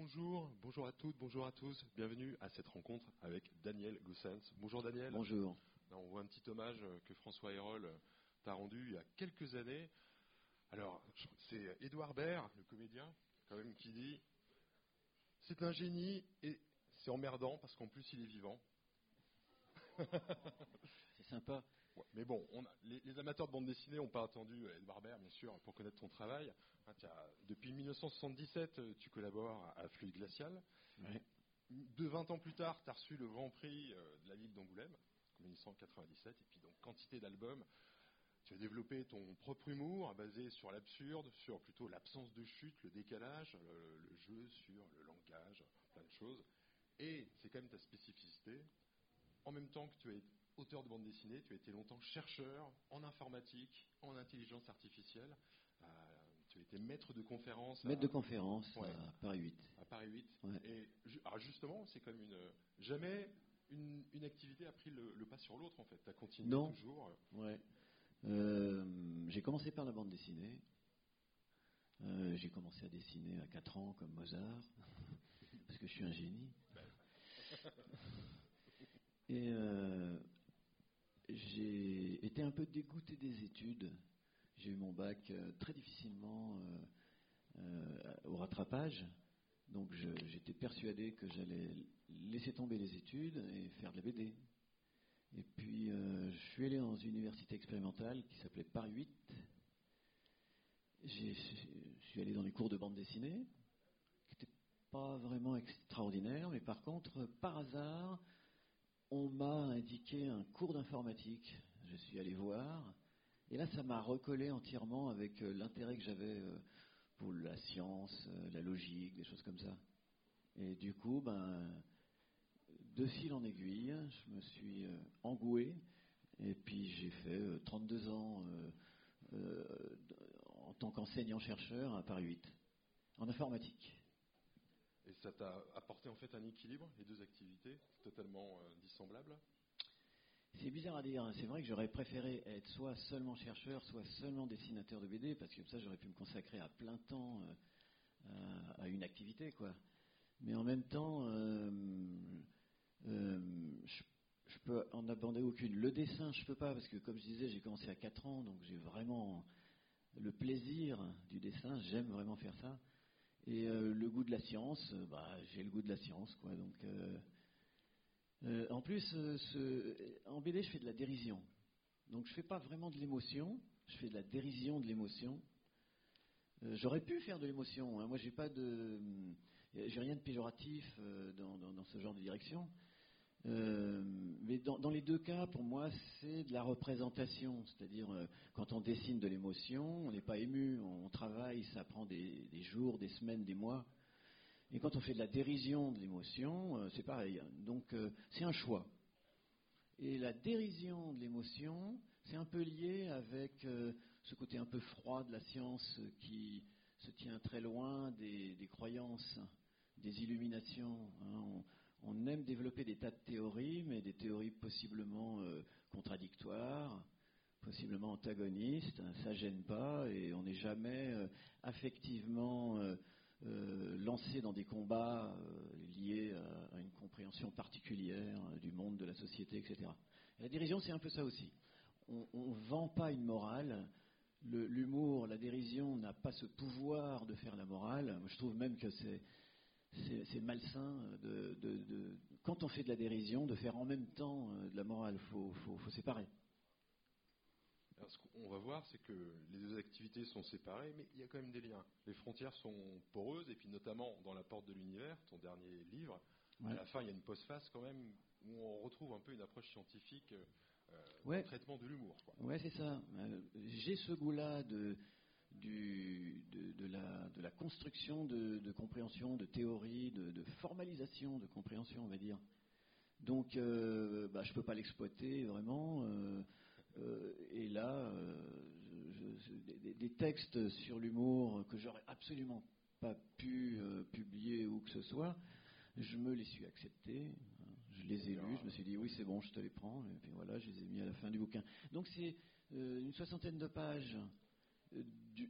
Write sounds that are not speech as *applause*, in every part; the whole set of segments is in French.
Bonjour, bonjour à toutes, bonjour à tous. Bienvenue à cette rencontre avec Daniel Goussens. Bonjour Daniel. Bonjour. on voit un petit hommage que François Hérol t'a rendu il y a quelques années. Alors, c'est Édouard Baird, le comédien, quand même, qui dit C'est un génie et c'est emmerdant parce qu'en plus il est vivant. *laughs* c'est sympa. Mais bon, les, amateurs de bande dessinée n'ont pas attendu Edouard Baird, bien sûr, pour connaître ton travail. Hein, depuis 1977, tu collabores à Fluide Glacial. De 20 ans plus tard, tu as reçu le Grand Prix euh, de la ville d'Angoulême, en 1997, et puis donc quantité d'albums. Tu as développé ton propre humour basé sur l'absurde, sur plutôt l'absence de chute, le décalage, le, jeu sur le langage, plein de choses. Et c'est quand même ta spécificité. En même temps que tu es auteur de bande dessinée, tu as été longtemps chercheur en informatique, en intelligence artificielle. Euh, tu as été maître de conférence. Maître de conférence à Paris 8. À Paris 8. Et justement, c'est comme une. Jamais une, activité a pris le, pas sur l'autre, en fait. Tu as continué non. toujours. Ouais. Euh, j'ai commencé par la bande dessinée. Euh, j'ai commencé à dessiner à 4 ans comme Mozart, *laughs* parce que je suis un génie. Et euh, j'ai été un peu dégoûté des études. J'ai eu mon bac très difficilement au rattrapage. Donc j'étais persuadé que j'allais laisser tomber les études et faire de la BD. Et puis, euh, je suis allé dans une université expérimentale qui s'appelait Paris 8. Je suis allé dans les cours de bande dessinée, qui n'étaient pas vraiment extraordinaires, mais par contre, par hasard, on m'a indiqué un cours d'informatique. Je suis allé voir, et là, ça m'a recollé entièrement avec euh, l'intérêt que j'avais euh, pour la science, la logique, des choses comme ça. Et du coup, ben de fil en aiguille, je me suis euh, engoué et puis j'ai fait 32 euh, ans euh, en tant qu'enseignant-chercheur à Paris 8, en informatique. Et ça t'a apporté en fait un équilibre, les deux activités, totalement dissemblables? C'est bizarre à dire. Hein. C'est vrai que j'aurais préféré être soit seulement chercheur, soit seulement dessinateur de BD, parce que comme ça j'aurais pu me consacrer à plein temps à une activité, quoi. Mais en même temps, euh, je, peux en abandonner aucune. Le dessin, je peux pas parce que, comme je disais, j'ai commencé à 4 ans, donc j'ai vraiment le plaisir du dessin. J'aime vraiment faire ça. Et euh, le goût de la science, euh, bah, j'ai le goût de la science, quoi. Donc, en plus, en BD, je fais de la dérision. Donc, je fais pas vraiment de l'émotion. Je fais de la dérision de l'émotion. J'aurais pu faire de l'émotion. Hein. Moi, j'ai pas de, j'ai rien de péjoratif dans, ce genre de direction. Euh, mais dans, les deux cas, pour moi, c'est de la représentation. C'est-à-dire, euh, quand on dessine de l'émotion, on n'est pas ému, on, travaille, ça prend des, jours, des semaines, des mois. Et quand on fait de la dérision de l'émotion, euh, c'est pareil. Donc, c'est un choix. Et la dérision de l'émotion, c'est un peu lié avec ce côté un peu froid de la science qui se tient très loin des, croyances, des illuminations. Hein aime développer des tas de théories, mais des théories possiblement euh, contradictoires, possiblement antagonistes. Hein, ça gêne pas et on n'est jamais euh, affectivement euh, lancé dans des combats liés à, une compréhension particulière du monde, de la société, etc. la dérision, c'est un peu ça aussi. On ne vend pas une morale. L'humour, la dérision n'a pas ce pouvoir de faire la morale. Je trouve même que c'est c'est malsain de, quand on fait de la dérision, de faire en même temps euh, de la morale. Il faut, séparer. Alors, ce qu'on va voir, c'est que les deux activités sont séparées, mais il y a quand même des liens. Les frontières sont poreuses, et puis notamment dans La Porte de l'Univers, ton dernier livre, à la fin, il y a une postface quand même où on retrouve un peu une approche scientifique euh, traitement de l'humour. Ouais, c'est ça. Euh, j'ai ce goût-là de de, la, construction de, compréhension, de théorie, de, formalisation de compréhension, on va dire. Donc, euh, bah, je ne peux pas l'exploiter vraiment. Euh, euh, et là, des, textes sur l'humour que j'aurais absolument pas pu publier ou que ce soit, je me les suis acceptés. Je les ai lus. Je me suis dit oui, c'est bon, je te les prends. Et puis voilà, je les ai mis à la fin du bouquin. Donc c'est une soixantaine de pages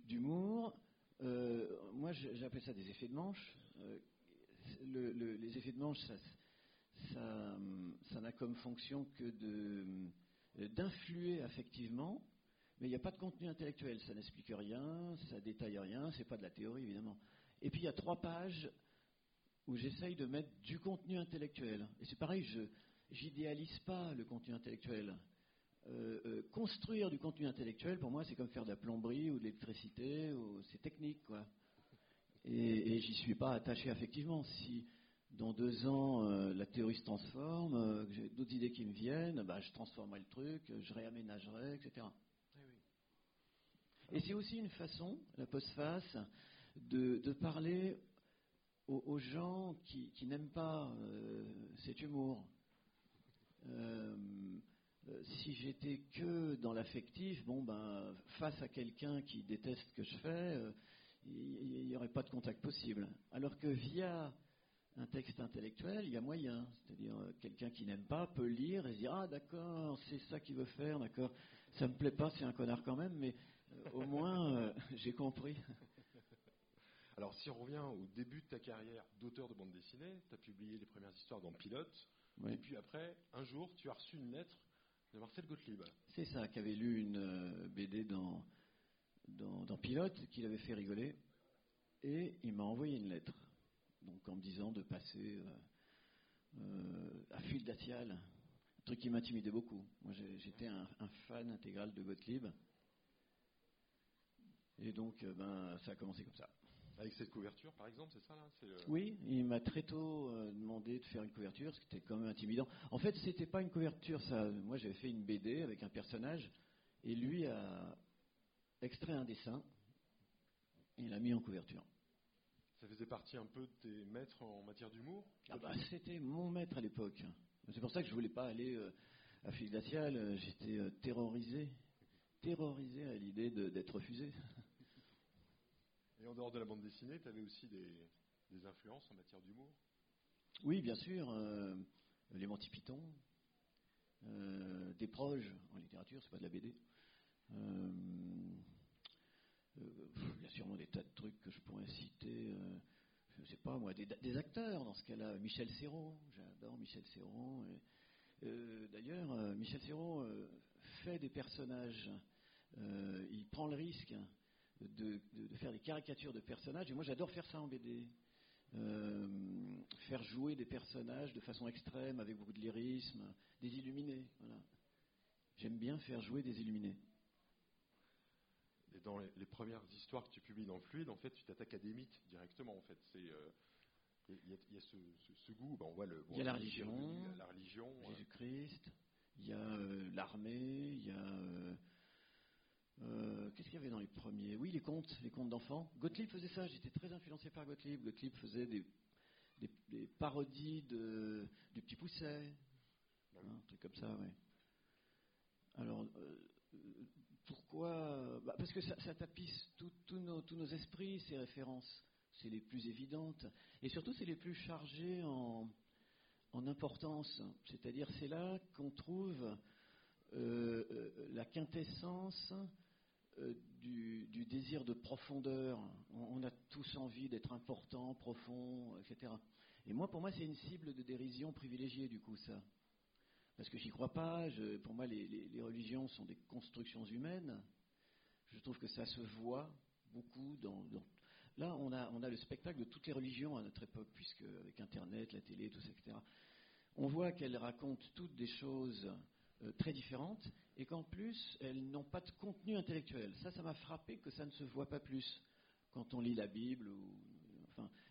d'humour. Euh, moi, j'appelle ça des effets de manche. Euh, les effets de manche, ça n'a comme fonction que d'influer affectivement, mais il n'y a pas de contenu intellectuel. Ça n'explique rien, ça détaille rien, c'est pas de la théorie évidemment. Et puis il y a trois pages où j'essaye de mettre du contenu intellectuel. Et c'est pareil, je n'idéalise pas le contenu intellectuel. Euh, euh, construire du contenu intellectuel, pour moi, c'est comme faire de la plomberie ou de l'électricité, c'est technique, quoi. Et, et j'y suis pas attaché affectivement. Si dans deux ans euh, la théorie se transforme, que j'ai d'autres idées qui me viennent, bah, je transformerai le truc, je réaménagerai, etc. Et c'est aussi une façon, la postface, de, de parler aux, gens qui, n'aiment pas cet humour. Euh, si j'étais que dans l'affectif, bon ben, face à quelqu'un qui déteste ce que je fais, euh, il n'y aurait pas de contact possible. Alors que via un texte intellectuel, il y a moyen. C'est-à-dire, euh, quelqu'un qui n'aime pas peut lire et se dire Ah, d'accord, c'est ça qu'il veut faire, d'accord. Ça me plaît pas, c'est un connard quand même, mais au moins, *laughs* j'ai compris. Alors, si on revient au début de ta carrière d'auteur de bande dessinée, tu as publié les premières histoires dans Pilote. Et puis après, un jour, tu as reçu une lettre Marcel Gottlieb. C'est ça, qui avait lu une euh, BD dans, dans, Pilote, qui l'avait fait rigoler. Et il m'a envoyé une lettre, donc en me disant de passer euh, euh, à fil d'acial, un truc qui m'intimidait beaucoup. Moi, j'étais un, fan intégral de Gottlieb. Et donc, ben, ça a commencé comme ça. Avec cette couverture, par exemple, c'est ça là euh, Oui, il m'a très tôt euh, demandé de faire une couverture, ce qui était quand même intimidant. En fait, c'était pas une couverture, ça. Moi, j'avais fait une BD avec un personnage, et lui a extrait un dessin, et il l'a mis en couverture. Ça faisait partie un peu de tes maîtres en matière d'humour ah bah, C'était mon maître à l'époque. C'est pour ça que je voulais pas aller euh, à Fil J'étais terrorisé, terrorisé à l'idée d'être refusé. *laughs* Et en dehors de la bande dessinée, tu avais aussi des, influences en matière d'humour? Oui, bien sûr. Euh, les Monty Python, euh, des proches en littérature, c'est pas de la BD. Euh, il y a sûrement des tas de trucs que je pourrais citer. je ne sais pas moi, des, acteurs dans ce cas-là. Michel Serrault, j'adore Michel Serrault. D'ailleurs, Michel Serrault fait des personnages. il prend le risque de, faire des caricatures de personnages. Et moi, j'adore faire ça en BD. Euh, faire jouer des personnages de façon extrême, avec beaucoup de lyrisme, des illuminés. Voilà. J'aime bien faire jouer des illuminés. Et dans les, premières histoires que tu publies dans Fluide, en fait, tu t'attaques à des mythes directement. En fait, c'est euh, il y, a, ce, goût. Ben, on voit le. il y a la religion, la religion, Jésus-Christ. Il y a euh, l'armée. Il y a euh, qu'est-ce qu'il y avait dans les premiers? Oui, les contes, les contes d'enfants. Gottlieb faisait ça, j'étais très influencé par Gottlieb. Gottlieb faisait des, parodies de, du Petit Pousset, hein, un truc comme ça, oui. Alors, euh, pourquoi bah, Parce que ça, tapisse tous nos, esprits, ces références. C'est les plus évidentes. Et surtout, c'est les plus chargées en, importance. C'est-à-dire, c'est là qu'on trouve euh, la quintessence euh, du, désir de profondeur. On, a tous envie d'être important, profond, etc. Et moi, pour moi, c'est une cible de dérision privilégiée, du coup, ça. Parce que j'y crois pas. pour moi, les, religions sont des constructions humaines. Je trouve que ça se voit beaucoup dans. Là, on a, on a le spectacle de toutes les religions à notre époque, puisque avec Internet, la télé, tout ça, etc. On voit qu'elles racontent toutes des choses euh, très différentes et qu'en plus, elles n'ont pas de contenu intellectuel. Ça, ça m'a frappé que ça ne se voit pas plus quand on lit la Bible ou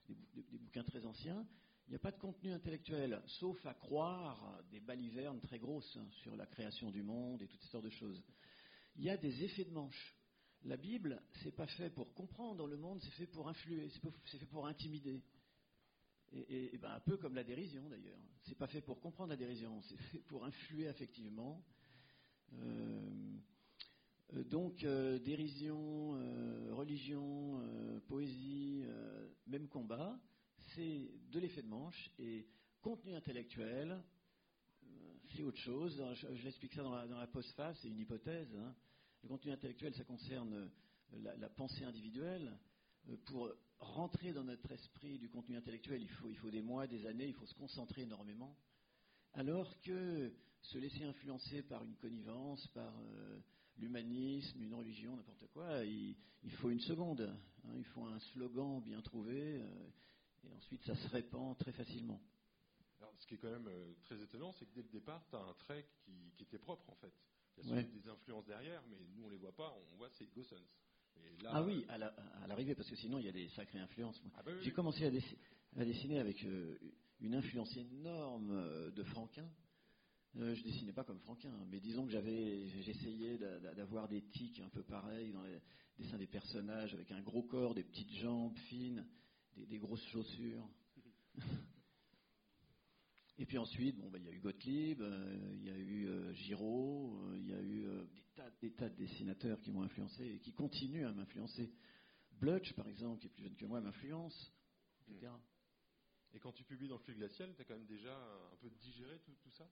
des, bouquins très anciens. Il n'y a pas de contenu intellectuel, sauf à croire des balivernes très grosses hein, sur la création du monde et toutes ces sortes de choses. Il y a des effets de manche. La Bible, c'est pas fait pour comprendre le monde, c'est fait pour influer, c'est fait pour intimider. Et, ben, un peu comme la dérision d'ailleurs. C'est pas fait pour comprendre la dérision, *laughs* c'est fait pour influer affectivement. Euh, euh, donc euh, dérision, religion, poésie, même combat, c'est de l'effet de manche et contenu intellectuel, c'est autre chose. Je, l'explique ça dans la, postface, c'est une hypothèse. Hein. Le contenu intellectuel, ça concerne la pensée individuelle. Pour rentrer dans notre esprit du contenu intellectuel, il faut, il faut des mois, des années, il faut se concentrer énormément. Alors que se laisser influencer par une connivence, par l'humanisme, une religion, n'importe quoi, il, faut une seconde. Hein. il faut un slogan bien trouvé, et ensuite ça se répand très facilement. Alors, ce qui est quand même très étonnant, c'est que dès le départ, tu as un trait qui, qui était propre en fait. Il y a des influences derrière, mais nous on les voit pas, on voit c'est Gossens. Ah oui, à l'arrivée, parce que sinon il y a des sacrées influences. Ah bah J'ai commencé à, dessiner, avec euh, une influence énorme euh, de Franquin. Euh, je dessinais pas comme Franquin, mais disons que j'avais, j'essayais d'avoir des tics un peu pareils dans les dessins des personnages, avec un gros corps, des petites jambes fines, des grosses chaussures. *laughs* Et puis ensuite, bon, bah, il y a eu Gottlieb, euh, il y a eu euh, Giraud, il y a eu des, tas, de dessinateurs qui m'ont influencé et qui continuent à m'influencer. Blutch, par exemple, qui est plus jeune que moi, m'influence, etc. Et quand tu publies dans le flux glacial, tu as quand même déjà un peu digéré tout, tout ça?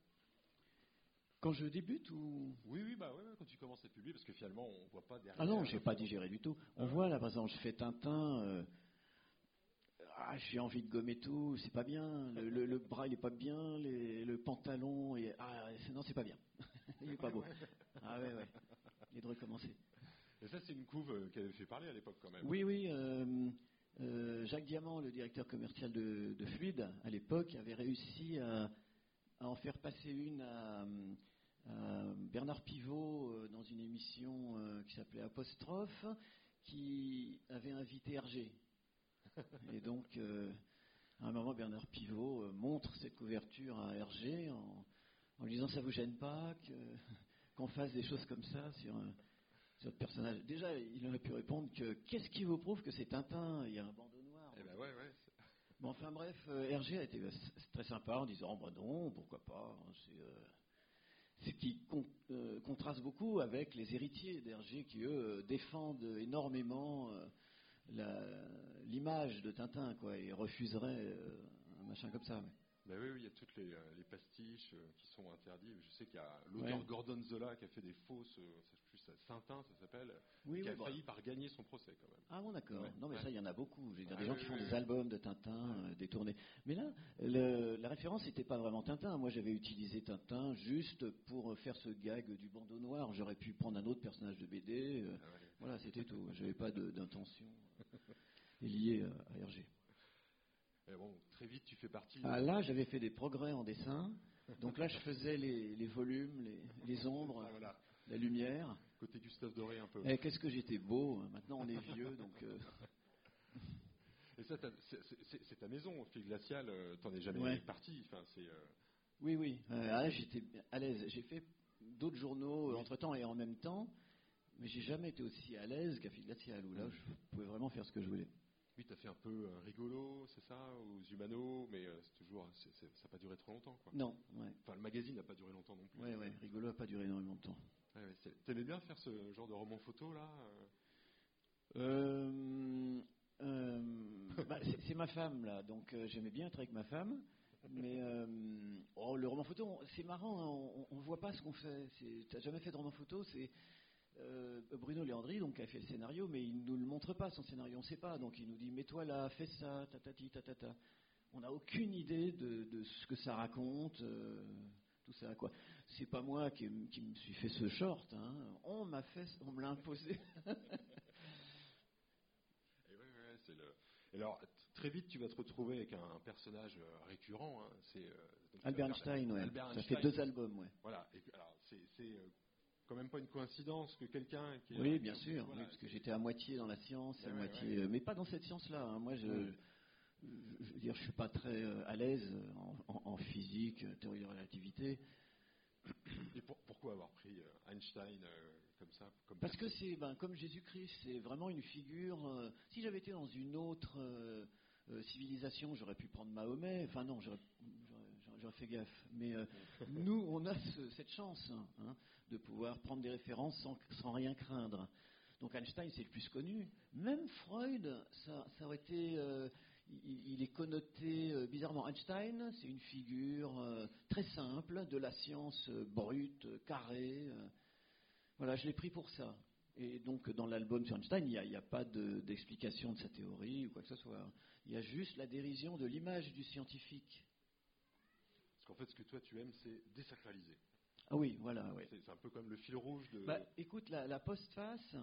Quand je débute ou? Oui, oui, bah quand tu commences à publier, parce que finalement on voit pas derrière. Ah non, j'ai pas digéré du tout. On ah voit là, par exemple, je fais Tintin, ah, j'ai envie de gommer tout, c'est pas bien, le, bras il est pas bien, le pantalon, et, ah, non, c'est pas bien, *laughs* *laughs* il est pas beau. Ah ouais, ouais, il est de recommencer. Et ça, c'est une couve euh, qui avait fait parler à l'époque quand même. Oui, oui. Euh, euh, Jacques Diamant, le directeur commercial de, Fluide, à l'époque, avait réussi à, en faire passer une à, Bernard Pivot dans une émission qui s'appelait Apostrophe, qui avait invité Hergé. *laughs* Et donc, euh, à un moment, Bernard Pivot montre cette couverture à Hergé en, lui disant ça vous gêne pas *laughs* qu'on fasse des choses comme ça sur, sur le personnage. Déjà, il aurait pu répondre que qu'est-ce qui vous prouve que c'est Tintin? Il y a un bandeau noir. Eh ben ouais, ouais. Bon, enfin bref, euh, Hergé a été très sympa en disant oh, bah non, pourquoi pas. Hein, c'est ce qui contraste beaucoup avec les héritiers d'Hergé qui, eux, défendent énormément l'image de Tintin, quoi, et refuserait euh, un machin comme ça. Mais... oui, il y a toutes les, euh, pastiches euh, qui sont interdits. Je sais qu'il y a l'auteur Gordon Zola qui a fait des fausses, Saint-Tin, ça s'appelle, qui a bah. failli par gagner son procès quand même. Ah bon, d'accord. Non, mais ça, il y en a beaucoup. J'ai des gens qui font des albums de Tintin, détournés. Mais là, la référence n'était pas vraiment Tintin. Moi, j'avais utilisé Tintin juste pour faire ce gag du bandeau noir. J'aurais pu prendre un autre personnage de BD. Ah voilà, c'était tout. Je n'avais pas d'intention *laughs* lié à Bon, très vite, tu fais partie. Ah, là, j'avais fait des progrès en dessin. Donc là, je faisais les, volumes, les, ombres, ah, la lumière. Côté Gustave Doré un peu. Et eh, qu'est-ce que j'étais beau. Hein. Maintenant, on est vieux, donc. Euh. *laughs* Et ça, c'est ta maison, fil glacial. Euh, t'en es jamais parti. Enfin, c'est. Euh. Oui, oui. Ah, j'étais à l'aise. J'ai fait d'autres journaux entre temps et en même temps. Mais j'ai jamais été aussi à l'aise qu'à Fil Glacial, où là, je pouvais vraiment faire ce que je voulais. Oui, tu as fait un peu euh, rigolo, c'est ça, aux Humano, mais euh, c'est toujours, ça n'a pas duré trop longtemps. Quoi. Non, Enfin, le magazine n'a pas duré longtemps non plus. Oui, ouais, rigolo n'a pas duré énormément de temps. Tu aimais bien faire ce genre de roman photo, là euh, *laughs* bah, C'est ma femme, là, donc j'aimais bien être avec ma femme. Mais oh, le roman photo, c'est marrant, hein, on ne voit pas ce qu'on fait. Tu n'as jamais fait de roman photo, c'est euh, Bruno Léandri, donc, a fait le scénario, mais il ne nous le montre pas, son scénario, on ne sait pas. Donc il nous dit, mets-toi là, fais ça, tatati, tatata. On n'a aucune idée de, ce que ça raconte, euh, tout ça, quoi. C'est pas moi qui, me suis fait ce short, hein. on m'a fait, on me l'a imposé. *laughs* Et, alors, très vite, tu vas te retrouver avec un, personnage euh, récurrent. Hein. C'est Albert Einstein, ouais. ça fait deux albums, ouais. Voilà. alors, c'est quand même pas une coïncidence que quelqu'un qui. Oui, bien sûr, parce que j'étais à moitié dans la science, à moitié, euh, mais pas dans cette science-là. Hein. Moi, je, je, veux dire, je suis pas très euh, à l'aise en, physique, théorie de relativité. Et pourquoi avoir pris euh, Einstein comme ça Parce que c'est, ben, comme Jésus-Christ, c'est vraiment une figure. si j'avais été dans une autre civilisation, j'aurais pu prendre Mahomet. Enfin non, j'aurais j'aurais fait gaffe. Mais *laughs* nous, on a cette chance. Hein de pouvoir prendre des références sans, rien craindre. Donc Einstein, c'est le plus connu. Même Freud, ça, aurait été. Euh, il, est connoté euh, bizarrement. Einstein, c'est une figure euh, très simple de la science brute, carrée. voilà, je l'ai pris pour ça. Et donc, dans l'album sur Einstein, il n'y a, pas d'explication de, sa théorie ou quoi que ce soit. Il y a juste la dérision de l'image du scientifique. Qu'en fait, ce que toi tu aimes, c'est désacraliser. Ah oui, voilà. C'est un peu comme le fil rouge de. Bah, écoute, la, la postface,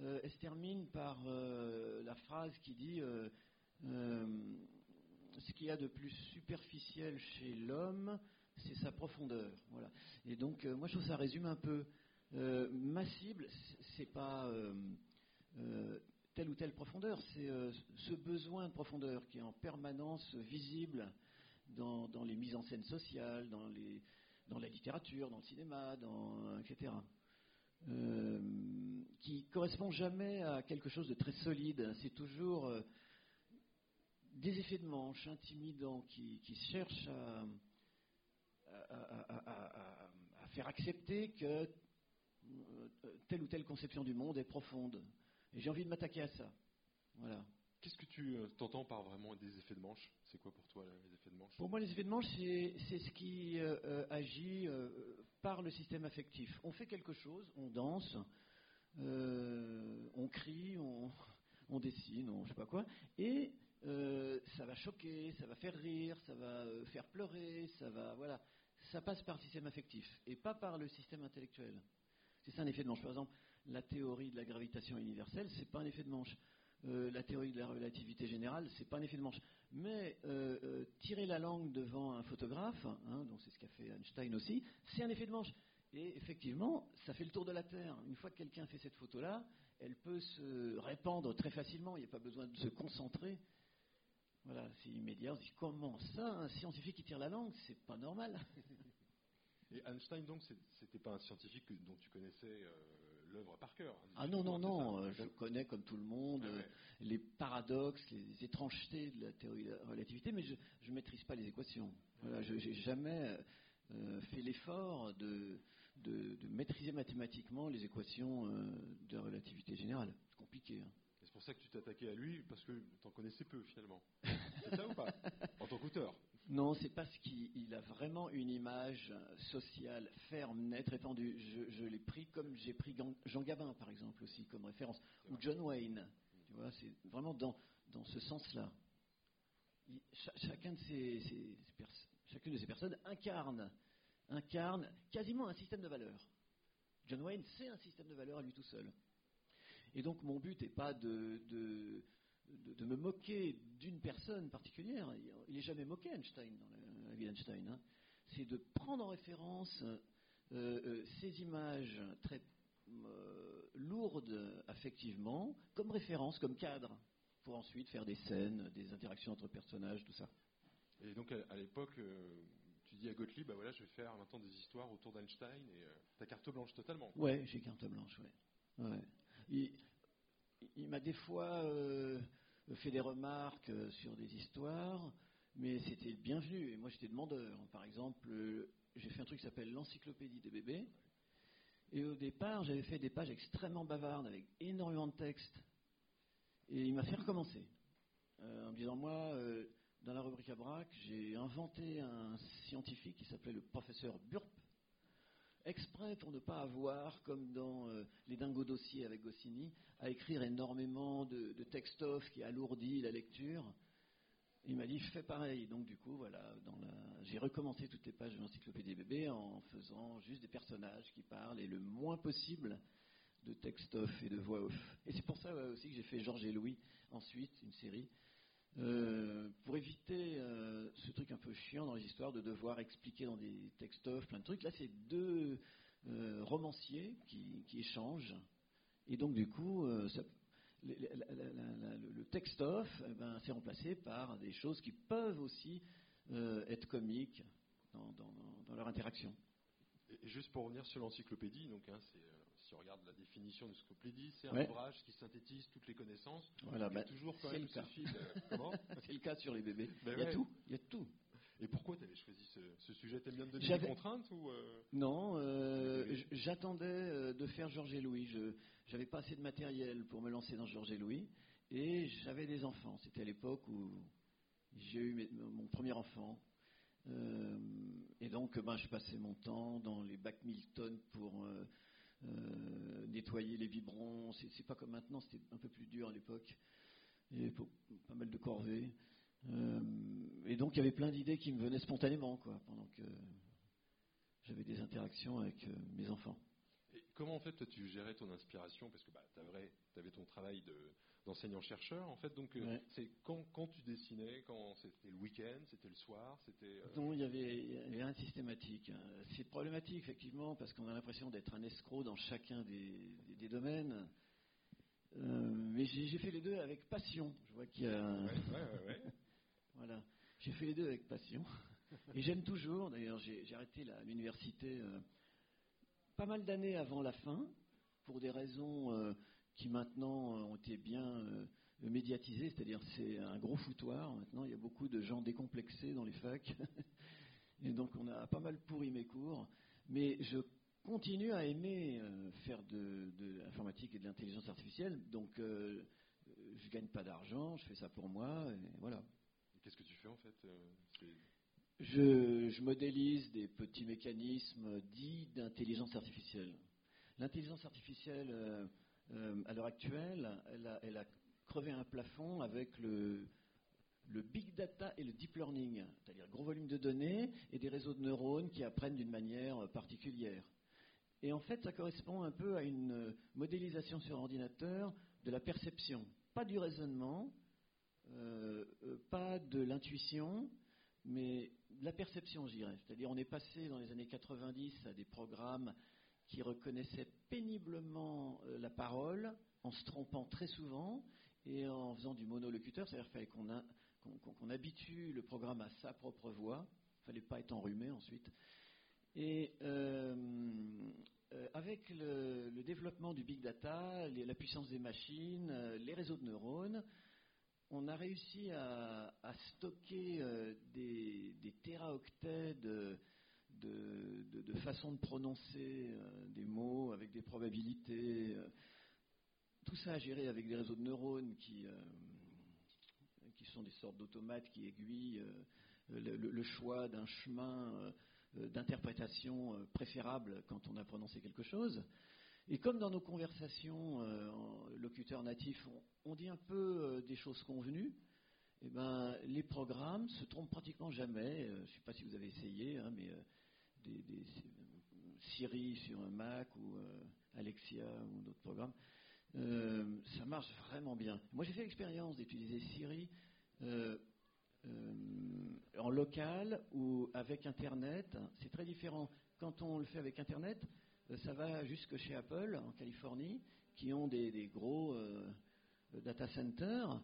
euh, elle se termine par euh, la phrase qui dit euh, ce qu'il y a de plus superficiel chez l'homme, c'est sa profondeur. Voilà. Et donc, moi, je trouve que ça résume un peu. ma cible, c'est pas telle ou telle profondeur, c'est ce besoin de profondeur qui est en permanence visible dans, les mises en scène sociales, dans, la littérature, dans le cinéma, dans, etc euh, qui correspond jamais à quelque chose de très solide. C'est toujours euh, des effets de manche intimidants qui, qui cherchent à, à, faire accepter que euh, telle ou telle conception du monde est profonde. Et j'ai envie de m'attaquer à ça. Tu euh, t'entends par vraiment des effets de manche? C'est quoi pour toi les effets de manche? Pour moi, les effets de manche, c'est ce qui agit par le système affectif. On fait quelque chose, on danse, euh, on crie, on, dessine, on je sais pas quoi, et euh, ça va choquer, ça va faire rire, ça va euh, faire pleurer, ça va voilà, ça passe par le système affectif et pas par le système intellectuel. C'est ça un effet de manche. Par exemple, la théorie de la gravitation universelle, c'est pas un effet de manche. La théorie de la relativité générale, c'est pas un effet de manche. Mais euh, euh, tirer la langue devant un photographe, hein, donc c'est ce qu'a fait Einstein aussi, c'est un effet de manche. Et effectivement, ça fait le tour de la Terre. Une fois que quelqu'un fait cette photo-là, elle peut se répandre très facilement. Il n'y a pas besoin de se concentrer. Voilà, c'est immédiat. On se dit comment ça, un scientifique qui tire la langue, c'est pas normal. Et Einstein, donc, c'était pas un scientifique dont tu connaissais euh, l'œuvre par cœur. Hein, ah non, non, non, euh, je connais comme tout le monde ah euh, les paradoxes, les étrangetés de la théorie de la relativité, mais je ne maîtrise pas les équations. Voilà, je n'ai jamais euh, fait l'effort de, de, maîtriser mathématiquement les équations de la relativité générale. C'est compliqué. Hein. C'est pour ça que tu t'es attaqué à lui, parce que tu en connaissais peu finalement. C'est ça ou pas? *laughs* En tant qu'auteur non, c'est parce qu'il a vraiment une image sociale ferme, nette, répandue. Je, l'ai pris comme j'ai pris Jean Gabin, par exemple, aussi, comme référence, ou John Wayne. Tu vois, c'est vraiment dans, dans ce sens-là. Chacun de ces, chacune de ces personnes incarne, incarne quasiment un système de valeurs. John Wayne, c'est un système de valeurs à lui tout seul. Et donc, mon but n'est pas de de, me moquer d'une personne particulière. Il n'est jamais moqué, Einstein, dans la, vie d'Einstein. Hein. C'est de prendre en référence euh, euh, ces images très euh, lourdes affectivement, comme référence, comme cadre, pour ensuite faire des scènes, des interactions entre personnages, tout ça. Et donc, à, l'époque, tu dis à Gottlieb, bah voilà, je vais faire maintenant des histoires autour d'Einstein, et ta carte blanche totalement. Ouais, j'ai carte blanche, ouais. ouais il m'a des fois euh, fait des remarques euh, sur des histoires, mais c'était bienvenu. Et moi, j'étais demandeur. Par exemple, euh, j'ai fait un truc qui s'appelle l'encyclopédie des bébés. Et au départ, j'avais fait des pages extrêmement bavardes avec énormément de textes. Et il m'a fait recommencer. en me disant, moi, dans la rubrique à braque, j'ai inventé un scientifique qui s'appelait le professeur Burp, exprès pour ne pas avoir, comme dans euh, Les Dingos dossiers avec Goscinny, à écrire énormément de, de texte-off qui alourdit la lecture. Il m'a dit, fais pareil. Donc, du coup, voilà, j'ai recommencé toutes les pages de l'encyclopédie bébé en faisant juste des personnages qui parlent et le moins possible de texte-off et de voix off. Et c'est pour ça aussi que j'ai fait Georges et Louis ensuite, une série euh, pour éviter euh, ce truc un peu chiant dans les histoires de devoir expliquer dans des textos plein de trucs. Là, c'est deux euh, romanciers qui, échangent. Et donc, du coup, le, texte-off eh ben, s'est remplacé par des choses qui peuvent aussi être comiques dans, leur interaction. Juste pour revenir sur l'encyclopédie, donc hein, c'est si on regarde la définition de l'encyclopédie, c'est un ouvrage qui synthétise toutes les connaissances. Voilà, bah, toujours quand même ce fil. Euh, *laughs* c'est le cas sur les bébés. Ben il y a tout. Il y a tout. Et pourquoi tu avais choisi ce, sujet? T'aimes bien me donner des contraintes ou euh, Non, euh, j'attendais de faire Georges et Louis. Je n'avais pas assez de matériel pour me lancer dans Georges et Louis. Et j'avais des enfants. C'était à l'époque où j'ai eu mon premier enfant. et donc, ben, je passais mon temps dans les bacs Milton pour nettoyer les biberons. C'est pas comme maintenant, c'était un peu plus dur à l'époque. Il y avait pas mal de corvées. et donc il y avait plein d'idées qui me venaient spontanément, quoi, pendant que j'avais des interactions avec mes enfants. Et comment en fait tu gérais ton inspiration? Parce que bah, tu avais ton travail d'enseignant-chercheur en fait. Donc euh, c'est quand, quand, tu dessinais, quand c'était le week-end, c'était le soir, c'était. Euh, non, il y avait, rien de systématique. Hein. C'est problématique effectivement parce qu'on a l'impression d'être un escroc dans chacun des, domaines. Euh, mais j'ai fait les deux avec passion. Je vois qu'il y a. Ouais, ouais, ouais, *laughs* voilà. J'ai fait les deux avec passion. Et j'aime toujours. D'ailleurs, j'ai arrêté l'université pas mal d'années avant la fin, pour des raisons euh, qui maintenant euh, ont été bien euh, médiatisées, c'est-à-dire c'est un gros foutoir. Maintenant, il y a beaucoup de gens décomplexés dans les facs, *laughs* et donc on a pas mal pourri mes cours. Mais je continue à aimer faire de, l'informatique et de l'intelligence artificielle, donc je gagne pas d'argent, je fais ça pour moi, et voilà. Qu'est-ce que tu fais en fait je, modélise des petits mécanismes dits d'intelligence artificielle. L'intelligence artificielle, euh, euh, à l'heure actuelle, elle a, crevé un plafond avec le, big data et le deep learning, c'est-à-dire gros volume de données et des réseaux de neurones qui apprennent d'une manière particulière. Et en fait, ça correspond un peu à une modélisation sur ordinateur de la perception, pas du raisonnement, euh, pas de l'intuition, mais la perception, je dirais. C'est-à-dire, on est passé dans les années 90 à des programmes qui reconnaissaient péniblement euh, la parole, en se trompant très souvent et en faisant du monolocuteur, c'est-à-dire qu'il fallait qu'on habitue le programme à sa propre voix, il ne fallait pas être enrhumé ensuite. Et euh, euh, avec le, développement du big data, la puissance des machines, les réseaux de neurones, on a réussi à, stocker des, des, téraoctets de, de, façon de prononcer euh, des mots avec des probabilités. Euh. tout ça à gérer avec des réseaux de neurones qui, qui sont des sortes d'automates qui aiguillent le, choix d'un chemin d'interprétation préférable quand on a prononcé quelque chose. Et comme dans nos conversations euh, en locuteur natif, on, dit un peu euh, des choses convenues, eh ben, les programmes se trompent pratiquement jamais. Euh, je ne sais pas si vous avez essayé, hein, mais des, Siri sur un Mac ou Alexia ou d'autres programmes, ça marche vraiment bien. Moi, j'ai fait l'expérience d'utiliser Siri en local ou avec Internet. C'est très différent. Quand on le fait avec Internet, euh, ça va jusque chez Apple en Californie, qui ont des, gros euh, data centers.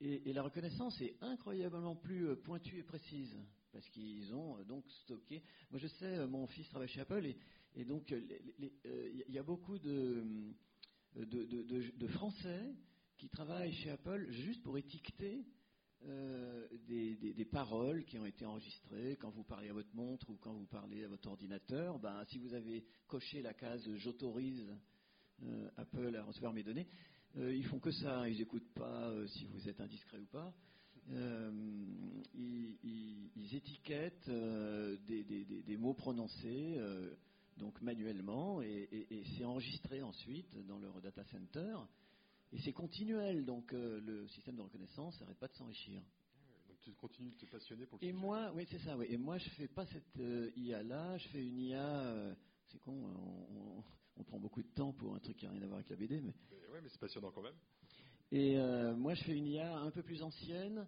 Et, la reconnaissance est incroyablement plus euh, pointue et précise, parce qu'ils ont donc stocké. Moi, je sais, mon fils travaille chez Apple, et, donc il y a beaucoup de, de, Français qui travaillent chez Apple juste pour étiqueter euh, des, paroles qui ont été enregistrées quand vous parlez à votre montre ou quand vous parlez à votre ordinateur. Ben, si vous avez coché la case j'autorise euh, Apple à recevoir mes données, euh, ils font que ça. Ils n'écoutent pas si vous êtes indiscret ou pas. Ils, étiquettent des, mots prononcés donc manuellement et, et c'est enregistré ensuite dans leur data center. Et c'est continuel, donc euh, le système de reconnaissance n'arrête pas de s'enrichir. Donc tu continues de te passionner pour le Et moi, oui, c'est ça, oui. Et moi, je fais pas cette euh, IA-là, je fais une IA, euh, c'est con, on, prend beaucoup de temps pour un truc qui n'a rien à voir avec la BD, mais... Oui, mais c'est passionnant quand même. Et moi, je fais une IA un peu plus ancienne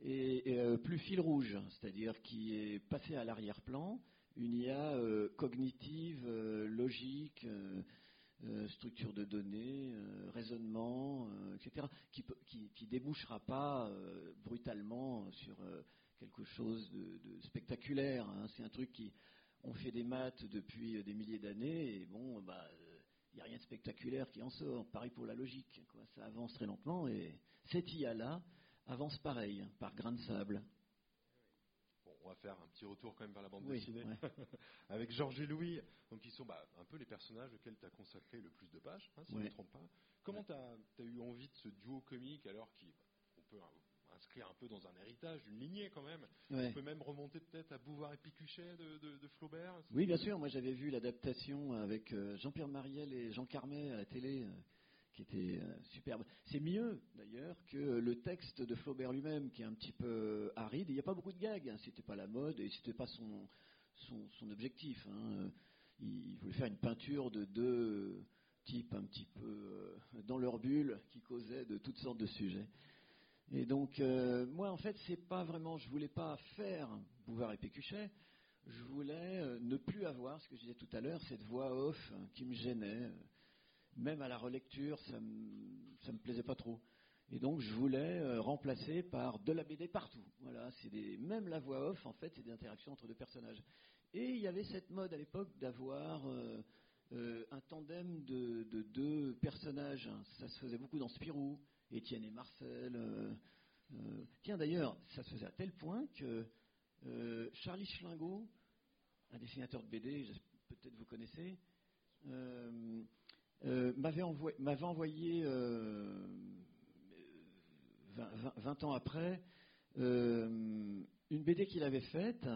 et, plus fil rouge, c'est-à-dire qui est passée à l'arrière-plan, une IA cognitive, logique, euh, structure de données, euh, raisonnement, euh, etc., qui, qui, débouchera pas brutalement sur quelque chose de, spectaculaire. Hein. C'est un truc qui, on fait des maths depuis des milliers d'années et bon, bah, n'y a rien de spectaculaire qui en sort. Pareil pour la logique, ça avance très lentement et cette IA-là avance pareil, par grain de sable. On va faire un petit retour quand même vers la bande dessinée. *laughs* avec Georges et Louis, donc qui sont bah, un peu les personnages auxquels tu as consacré le plus de pages, hein, si je ne me trompe pas. Comment tu as, eu envie de ce duo comique alors qu'on peut s'inscrire un peu dans un héritage, une lignée quand même. On peut même remonter peut-être à Bouvard et Picuchet de, Flaubert. Oui, bien sûr. Moi, j'avais vu l'adaptation avec Jean-Pierre Mariel et Jean Carmet à la télé qui était superbe. C'est mieux d'ailleurs que le texte de Flaubert lui-même, qui est un petit peu aride. Il n'y a pas beaucoup de gags, hein. c'était pas la mode et c'était pas son, son, objectif. Hein. Il, voulait faire une peinture de deux types un petit peu euh, dans leur bulle qui causaient de toutes sortes de sujets. Et donc, euh, moi, en fait, c'est pas vraiment, je voulais pas faire Bouvard et Pécuchet. Je voulais euh, ne plus avoir, ce que je disais tout à l'heure, cette voix off qui me gênait. Même à la relecture, ça me, me plaisait pas trop. Et donc, je voulais remplacer par de la BD partout. Voilà, c'est des, même la voix off, en fait, c'est des interactions entre deux personnages. Et il y avait cette mode à l'époque d'avoir euh, euh, un tandem de, deux personnages. Ça se faisait beaucoup dans Spirou, Étienne et Marcel. Euh, tiens, d'ailleurs, ça se faisait à tel point que Charlie Schlingo, un dessinateur de BD, peut-être vous connaissez, m'avait envoyé, 20, ans après une BD qu'il avait faite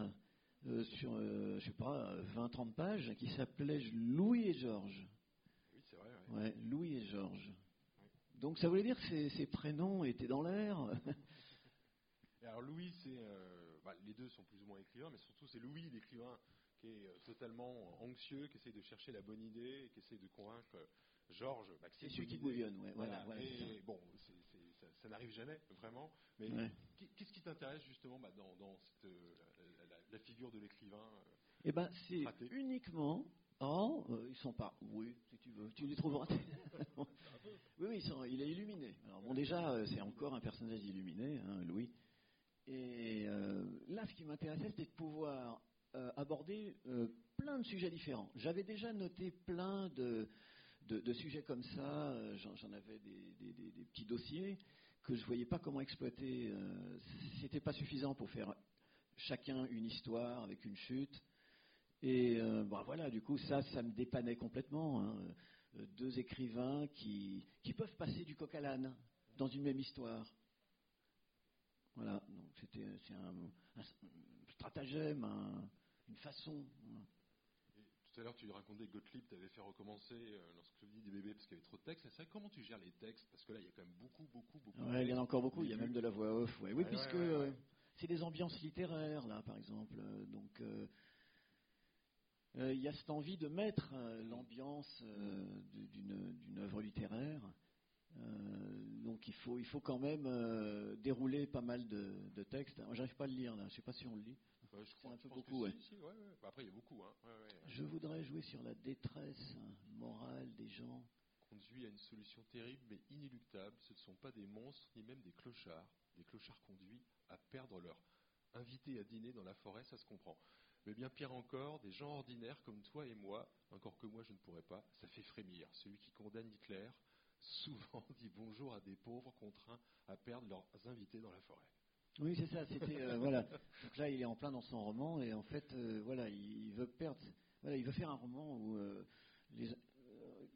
euh, sur, euh, je sais pas, 20-30 pages, qui s'appelait Louis et Georges. Oui, c'est vrai. Ouais. Louis et Georges. Donc ça voulait dire que ces, prénoms étaient dans l'air. alors Louis, c'est, euh, bah, les deux sont plus ou moins écrivains, mais surtout c'est Louis, l'écrivain, qui est totalement anxieux, qui essaie de chercher la bonne idée, et qui essaie de convaincre Georges. Bah, c'est celui qui bouillonne, ouais. Voilà, bon, ça, n'arrive jamais, vraiment. Mais qu'est-ce qui t'intéresse justement bah, dans, cette, la figure de l'écrivain euh, Eh ben, c'est uniquement. Euh, ils sont pas. Oui, si tu veux, tu les trouves ratés. *laughs* oui, oui, il est illuminé. Alors bon, déjà, euh, c'est encore un personnage illuminé, hein, Louis. Et là, ce qui m'intéressait, c'était de pouvoir aborder plein de sujets différents. J'avais déjà noté plein de, de, sujets comme ça. J'en avais des, des, petits dossiers que je voyais pas comment exploiter. C'était pas suffisant pour faire chacun une histoire avec une chute. Et euh, voilà, du coup, ça, ça me dépannait complètement. Hein. Euh, deux écrivains qui, qui peuvent passer du coq à l'âne dans une même histoire. Voilà, donc c'était c'est un, stratagème, une façon. tout à l'heure, tu racontais que Gottlieb t'avait fait recommencer euh, lorsque tu dis des bébés parce qu'il y avait trop de textes. C'est comment tu gères les textes? Parce que là, il y a quand même beaucoup, beaucoup, beaucoup. Ouais, il y en a encore beaucoup. Il y a même de la voix off. Oui, puisque c'est des ambiances littéraires, là, par exemple. Donc, euh, il y a cette envie de mettre euh, l'ambiance d'une œuvre littéraire. donc, il faut, il faut quand même dérouler pas mal de, textes. Moi, j'arrive pas à le lire, là. Je sais pas si on le lit. je crois, un peu beaucoup, ouais. Après, il y a beaucoup. Hein. Je voudrais jouer sur la détresse morale des gens. Conduit à une solution terrible mais inéluctable. Ce ne sont pas des monstres ni même des clochards. Des clochards conduits à perdre leur invité à dîner dans la forêt, ça se comprend. Mais bien pire encore, des gens ordinaires comme toi et moi, encore que moi je ne pourrais pas, ça fait frémir. Celui qui condamne Hitler *laughs* souvent dit bonjour à des pauvres contraints à perdre leurs invités dans la forêt. Oui, c'est ça. C'était euh, voilà. Donc là, il est en plein dans son roman et en fait, euh, voilà, il, veut perdre. Il veut faire un roman où euh, les,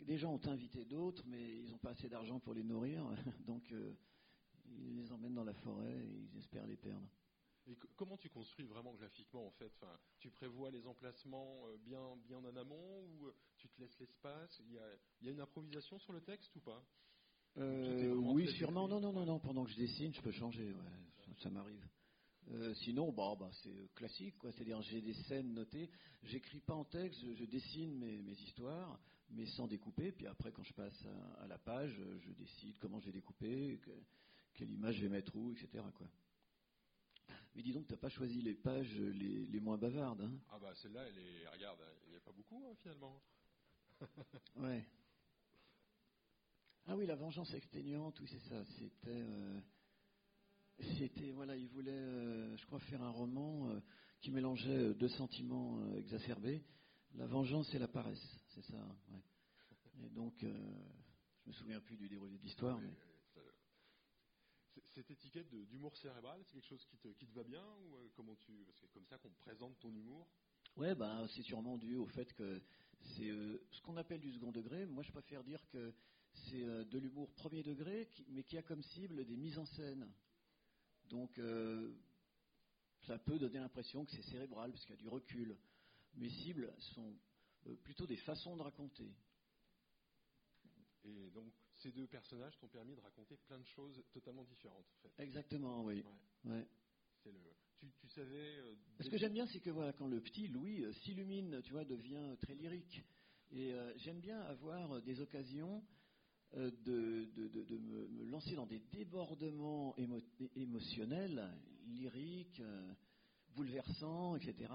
des gens ont invité d'autres, mais ils n'ont pas assez d'argent pour les nourrir, *laughs* donc ils les emmènent dans la forêt et ils espèrent les perdre. Et comment tu construis vraiment graphiquement en fait? Enfin, Tu prévois les emplacements euh, bien, bien en amont ou euh, tu te laisses l'espace? Il y, a, il y, a, une improvisation sur le texte ou pas? Euh, Oui, sûrement. Non, non, non, non. Pendant que je dessine, je peux changer. Ouais, ça, m'arrive. sinon, bah, bah, c'est classique, quoi. C'est-à-dire, j'ai des scènes notées. J'écris pas en texte, je, dessine mes, mes, histoires, mais sans découper. Puis après, quand je passe à, la page, je décide comment je vais découper, quelle image je vais mettre où, etc. Quoi. Mais dis donc, tu n'as pas choisi les pages les, les moins bavardes. Hein ah bah celle-là, elle est, regarde, il n'y a pas beaucoup hein, finalement. *laughs* ouais. Ah oui, la vengeance exténuante, oui c'est ça. C'était, euh, c'était, voilà, il voulait, euh, je crois, faire un roman euh, qui mélangeait deux sentiments exacerbés, la vengeance et la paresse, c'est ça. Ouais. Et donc, je me souviens plus du déroulé de l'histoire. Mais cette étiquette d'humour cérébral, c'est quelque chose qui te, qui te, va bien ou euh, comment tu, c'est comme ça qu'on présente ton humour? Ouais, ben c'est sûrement dû au fait que c'est euh, ce qu'on appelle du second degré. Moi, je préfère dire que c'est euh, de l'humour premier degré, mais qui a comme cible des mises en scène. Donc, euh, ça peut donner l'impression que c'est cérébral, parce qu'il y a du recul. Mes cibles sont plutôt des façons de raconter. Et donc, ces deux personnages t'ont permis de raconter plein de choses totalement différentes, en fait. Exactement, oui. Ouais. C'est le... tu, tu savais. euh, Ce que j'aime bien, c'est que voilà, quand le petit Louis euh, s'illumine, tu vois, devient très lyrique. Et euh, j'aime bien avoir des occasions de, de- de- de me, me lancer dans des débordements émo- émotionnels, lyriques, bouleversants, etc.,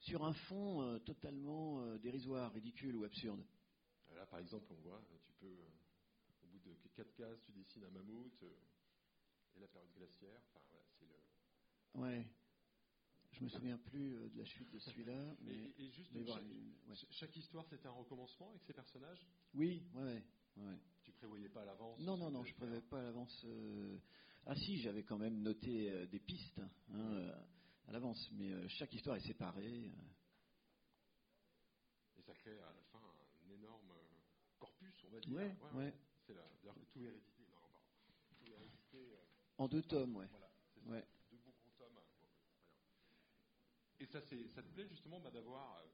sur un fond totalement dérisoire, ridicule ou absurde. Là, par exemple, on voit, tu peux, euh, au bout de quatre cases, tu dessines un mammouth euh, et la période glaciaire. Enfin, voilà, c'est le. Ouais. Je me souviens plus euh, de la chute de celui-là, *laughs* mais, Et, et juste, mais chaque, ouais. histoire, c'était un recommencement avec ces personnages? oui, ouais, ouais, ouais. Tu prévoyais pas à l'avance? Non, non, non, je prévoyais pas à l'avance. euh, Ah si, j'avais quand même noté euh, des pistes hein, euh, à l'avance, mais chaque histoire est séparée. Et ça crée à la fin un énorme corpus, on va dire. Ouais, ouais. C'est D'ailleurs, que tout est. Non, non, pardon. Tout est hérédité. euh, En deux tomes, ouais. Voilà, c'est ça. Ouais. Deux gros tomes. hein. Et ça, c'est, ça te plaît justement bah, d'avoir euh,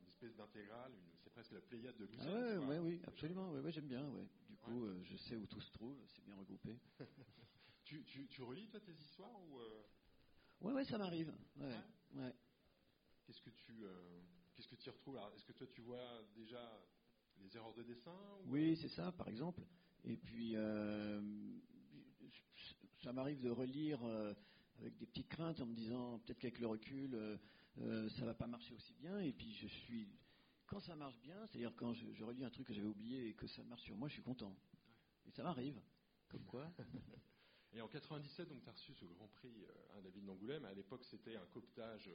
une espèce d'intégrale, une- c'est presque la Pléiade de Lucien. Ah ouais, ouais, oui, absolument, ouais, ouais, j'aime bien, ouais. Du coup, euh, je sais où tout se trouve, c'est bien regroupé. *laughs* Tu, tu, tu relis toi tes histoires ou euh, Ouais, ouais, ça m'arrive. Ouais, Ouais. ouais. qu'est-ce que tu euh, qu'est-ce que tu y retrouves? Alors, Est-ce que toi tu vois déjà les erreurs de dessin ou- Oui, c'est ça, par exemple. Et puis, euh, ça m'arrive de relire euh, avec des petites craintes en me disant peut-être qu'avec le recul, euh, euh, ça va pas marcher aussi bien. Et puis, je suis. Quand ça marche bien, c'est-à-dire quand je, je relis un truc que j'avais oublié et que ça marche sur moi, je suis content. Et ça m'arrive. Comme quoi *laughs* Et en 97, donc tu as reçu ce Grand Prix la ville d'Angoulême. À l'époque, c'était un cooptage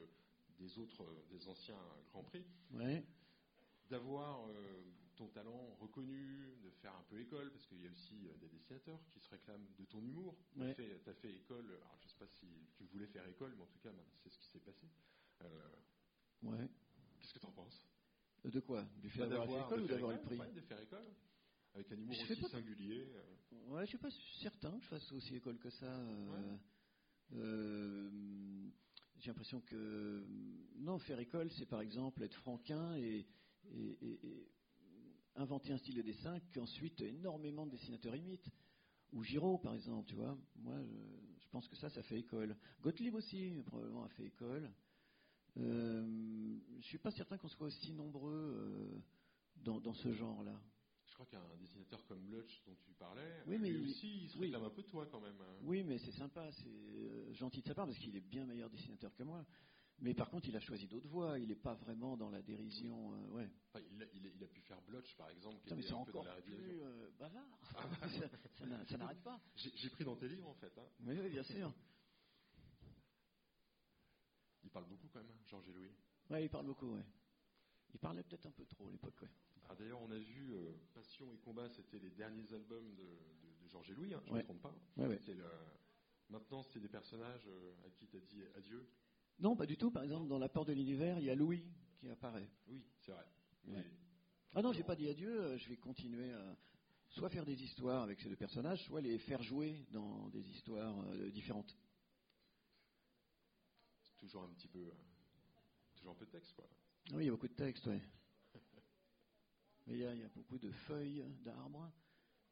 des autres, des anciens Grands Prix. Ouais. D'avoir euh, ton talent reconnu, de faire un peu école, parce qu'il y a aussi euh, des dessinateurs qui se réclament de ton humour. Tu as, fait, école, alors je ne sais pas si tu voulais faire école, mais en tout cas, ben, c'est ce qui s'est passé. Euh, Ouais. Qu'est-ce que tu en penses? De quoi? Du fait d'avoir fait école de ou d'avoir le prix ouais, de faire école, avec un humour Je aussi pas- singulier. euh. Ouais, je suis pas certain que je fasse aussi école que ça. euh, euh, J'ai l'impression que non, faire école, c'est par exemple être franquin et, et- et- et inventer un style de dessin qu'ensuite énormément de dessinateurs imitent. Ou Giraud, par exemple, tu vois. Moi, je, je pense que ça, ça fait école. Gottlieb aussi, probablement, a fait école. Euh, je suis pas certain qu'on soit aussi nombreux euh, dans, dans ce genre-là. Je crois qu'un dessinateur comme Lutch dont tu parlais, Oui, mais lui il- aussi, il se oui. réclame un peu de toi quand même. hein. Oui, mais c'est sympa, c'est euh, gentil de sa part parce qu'il est bien meilleur dessinateur que moi. Mais par contre, il a choisi d'autres voies. Il n'est pas vraiment dans la dérision. euh, ouais. Enfin, il, a, il a- il a pu faire Blotch, par exemple, qui mais était c'est un peu dans encore la plus euh, bavard. *laughs* ça ça n'a- ça n'arrête pas. J'ai pris dans tes livres, en fait. hein. Oui, oui, bien sûr. Il parle beaucoup quand même, hein, Georges et Louis. Ouais, il parle beaucoup. Ouais. Il parlait peut-être un peu trop à l'époque. Ouais. Ah, D'ailleurs, on a vu euh, Passion et Combat, c'était les derniers albums de, de- de Georges et Louis, hein, je ne Ouais. me trompe pas. Ouais, le... Maintenant, c'est des personnages à qui tu as dit adieu. Non, pas du tout. Par exemple, dans La Porte de l'Univers, il y a Louis qui apparaît. Oui, c'est vrai. Mais Ouais. Ah non, j'ai pas dit adieu. euh, Je vais continuer à soit faire des histoires avec ces deux personnages, soit les faire jouer dans des histoires euh, différentes. c'est toujours un petit peu, euh, toujours un peu de texte, quoi. Oui, il y a beaucoup de textes, oui. *laughs* Mais il y, a, il y a beaucoup de feuilles d'arbres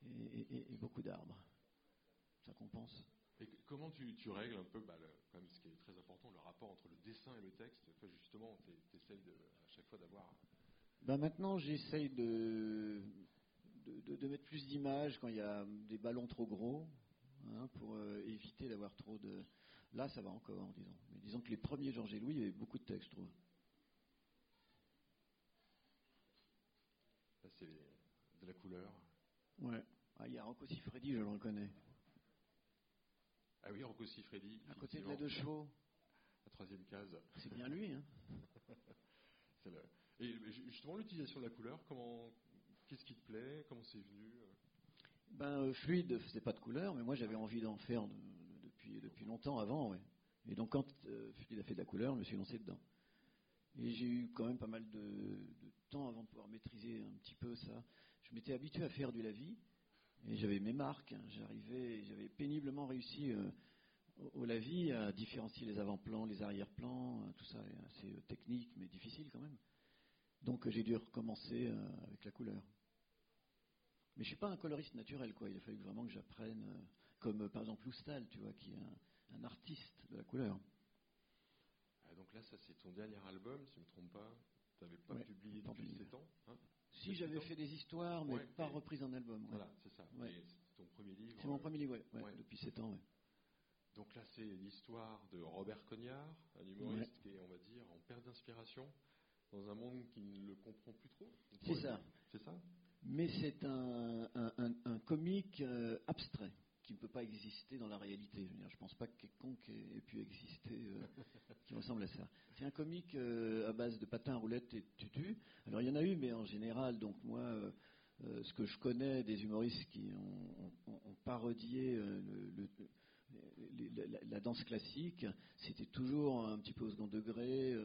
et, et- et- et beaucoup d'arbres. Ça compense. Comment tu, tu règles un peu, bah, le- quand même, ce qui est très important, le rapport entre le dessin et le texte justement, tu essayes de, à chaque fois d'avoir. Ben maintenant, j'essaye de, de, de- de mettre plus d'images quand il y a des ballons trop gros, hein, pour euh, éviter d'avoir trop de. Là, ça va encore, disons. Mais disons que les premiers Georges et Louis, il y avait beaucoup de textes, je trouve. Là, c'est de la couleur. Ouais. Ah, il y a Rocco Siffredi, je le reconnais. Ah oui, Rocco Siffredi. À côté de la deux chevaux, La troisième case. c'est bien lui. Hein. *laughs* Le- Et justement, l'utilisation de la couleur, comment, qu'est-ce qui te plaît Comment c'est venu euh? Ben, euh, fluide faisait pas de couleur, mais moi j'avais envie d'en faire de- de- depuis, depuis longtemps avant, ouais. Et donc quand euh, fluide a fait de la couleur, je me suis lancé dedans. Et j'ai eu quand même pas mal de, de temps avant de pouvoir maîtriser un petit peu ça. Je m'étais habitué à faire du lavis, et j'avais mes marques. hein. J'arrivais, j'avais péniblement réussi euh, au, la vie à différencier les avant-plans, les arrière-plans, tout ça est assez technique mais difficile quand même. Donc j'ai dû recommencer avec la couleur. Mais je suis pas un coloriste naturel, quoi. Il a fallu vraiment que j'apprenne, comme par exemple Loustal, tu vois, qui est un, artiste de la couleur. Ah, donc là, ça c'est ton dernier album, si je ne me trompe pas. Tu n'avais pas publié depuis 7 ans hein? Si, j'avais fait des histoires, mais pas reprises en album. Voilà, c'est ça. C'est ton premier livre. C'est mon premier livre, ouais, depuis 7 ans. Donc là, c'est l'histoire de Robert Cognard, un humoriste qui est, on va dire, en perte d'inspiration dans un monde qui ne le comprend plus trop. C'est ça. C'est ça? Mais c'est un, un, comique euh, abstrait qui ne peut pas exister dans la réalité. Je ne pense pas que quiconque ait, pu exister euh, *laughs* qui ressemble à ça. C'est un comique euh, à base de patins, roulettes et tutu. Alors il y en a eu, mais en général, donc moi, ce que je connais des humoristes qui ont, parodié la, danse classique, c'était toujours un petit peu au second degré,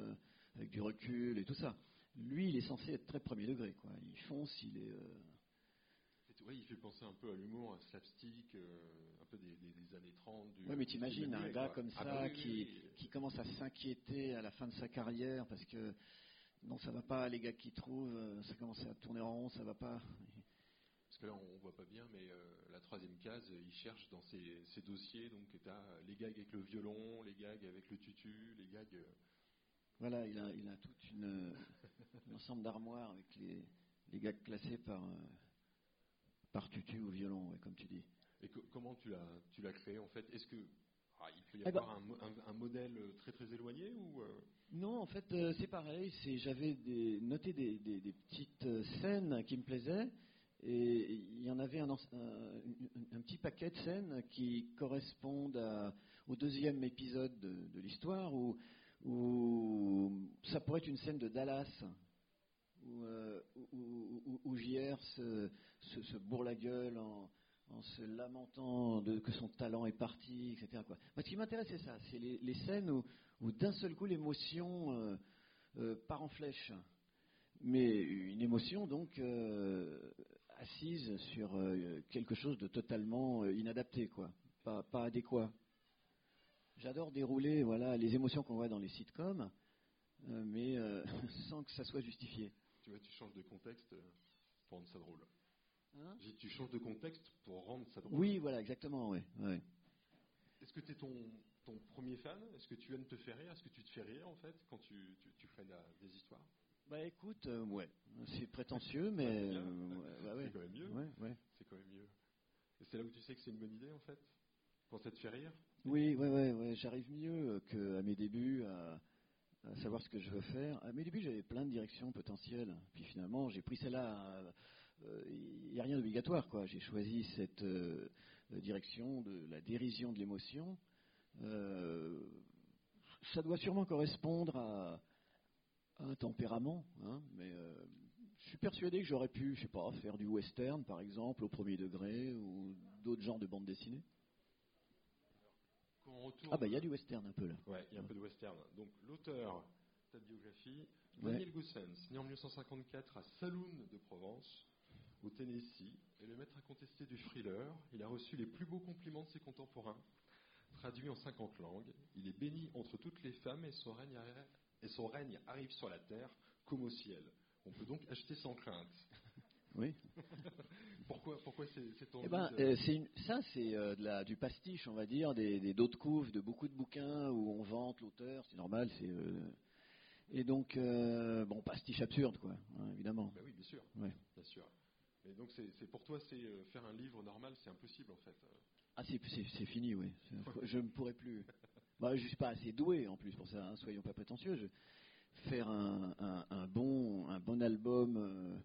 avec du recul et tout ça lui, il est censé être très premier degré. Quoi. Il fonce, il est. Euh, oui, il fait penser un peu à l'humour, à slapstick, euh, un peu des, années 30. Oui, mais t'imagines un gars comme ah ça bah qui, qui, commence à s'inquiéter à la fin de sa carrière parce que non, ça va pas, les gars qui trouvent, euh, ça commence à tourner en rond, ça va pas. Parce que là, on voit pas bien, mais la troisième case, il cherche dans ses, dossiers, donc les gags avec le violon, les gags avec le tutu, les gags. Voilà, il a, il a toute une, un ensemble d'armoires avec les, les gags classés par, euh, par tutu ou violon, comme tu dis. Et comment tu l'as, tu l'as créé en fait? Est-ce que ah, il peut y eh ben avoir un, un, modèle très très éloigné ou euh? Non, en fait, euh, c'est pareil. C'est, j'avais des, noté des, des, petites scènes qui me plaisaient. Et il y en avait un, un, petit paquet de scènes qui correspondent au deuxième épisode de, de l'histoire où ou ça pourrait être une scène de Dallas, où, euh, JR se, se, bourre la gueule en, se lamentant de, que son talent est parti, etc. Quoi. ce qui m'intéresse, c'est ça, c'est les, scènes où, d'un seul coup l'émotion euh, euh, part en flèche. Mais une émotion donc assise sur quelque chose de totalement inadapté, quoi, pas, pas adéquat. J'adore dérouler voilà, les émotions qu'on voit dans les sitcoms, euh, mais euh, *laughs* sans que ça soit justifié. Tu vois, tu changes de contexte euh, pour rendre ça drôle. Hein tu changes de contexte pour rendre ça drôle. Oui, voilà, exactement, oui. Est-ce que tu es ton, ton, premier fan? Est-ce que tu aimes te faire rire? Est-ce que tu te fais rire, en fait, quand tu, tu, tu fais des histoires? Bah écoute, ouais, c'est prétentieux, mais... Bah, c'est quand même mieux. C'est quand même mieux. Et c'est là où tu sais que c'est une bonne idée, en fait Quand ça te fait rire? Oui, ouais, ouais, ouais. j'arrive mieux qu'à mes débuts à, savoir ce que je veux faire. À mes débuts, j'avais plein de directions potentielles. Puis finalement, j'ai pris celle-là. Il euh, n'y a rien d'obligatoire, quoi. J'ai choisi cette euh, direction de la dérision de l'émotion. Euh, ça doit sûrement correspondre à, un tempérament, hein, mais je suis persuadé que j'aurais pu, je sais pas, faire du western, par exemple, au premier degré, ou d'autres genres de bandes dessinées. Ah bah il y a du western un peu là. Ouais, il y a un peu de western. Donc l'auteur, ta biographie, Daniel Goossens, né en 1954 à Saloon de Provence, au Tennessee, est le maître incontesté du thriller. Il a reçu les plus beaux compliments de ses contemporains, traduit en 50 langues. Il est béni entre toutes les femmes et son règne, et son règne arrive sur la terre comme au ciel. On peut donc acheter sans crainte. Oui. *laughs* pourquoi, pourquoi c'est ton eh ben, euh, Ça, c'est euh, du pastiche, on va dire, des, d'autres couves, de beaucoup de bouquins où on vante l'auteur, c'est normal. C'est, euh, et donc, bon, pastiche absurde, quoi, hein, évidemment. Ben oui, bien sûr. Bien sûr. Mais donc, c'est, pour toi, c'est faire un livre normal, c'est impossible, en fait. Ah, c'est, fini, oui. *laughs* je ne pourrais plus. Bah, je ne suis pas assez doué, en plus, pour ça, hein, soyons pas prétentieux. faire un, un, bon, un bon album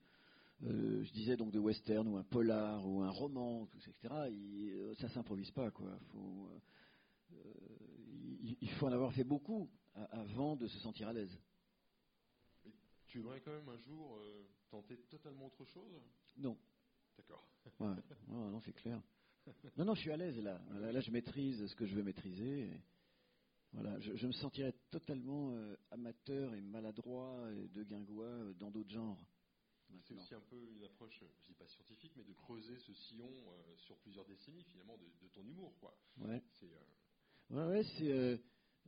euh, je disais donc de western ou un polar ou un roman, etc. Il, euh, ça s'improvise pas, quoi. Faut, euh, il, faut en avoir fait beaucoup avant de se sentir à l'aise. tu voudrais quand même un jour tenter totalement autre chose? Non. D'accord. Non, non c'est clair. Non, non, je suis à l'aise là. là. je maîtrise ce que je veux maîtriser. voilà, je, je, me sentirais totalement amateur et maladroit et de guingois dans d'autres genres. C'est aussi un peu une approche, je dis pas scientifique, mais de creuser ce sillon euh, sur plusieurs décennies finalement de, ton humour, quoi. Ouais. Euh, Ouais, ouais, c'est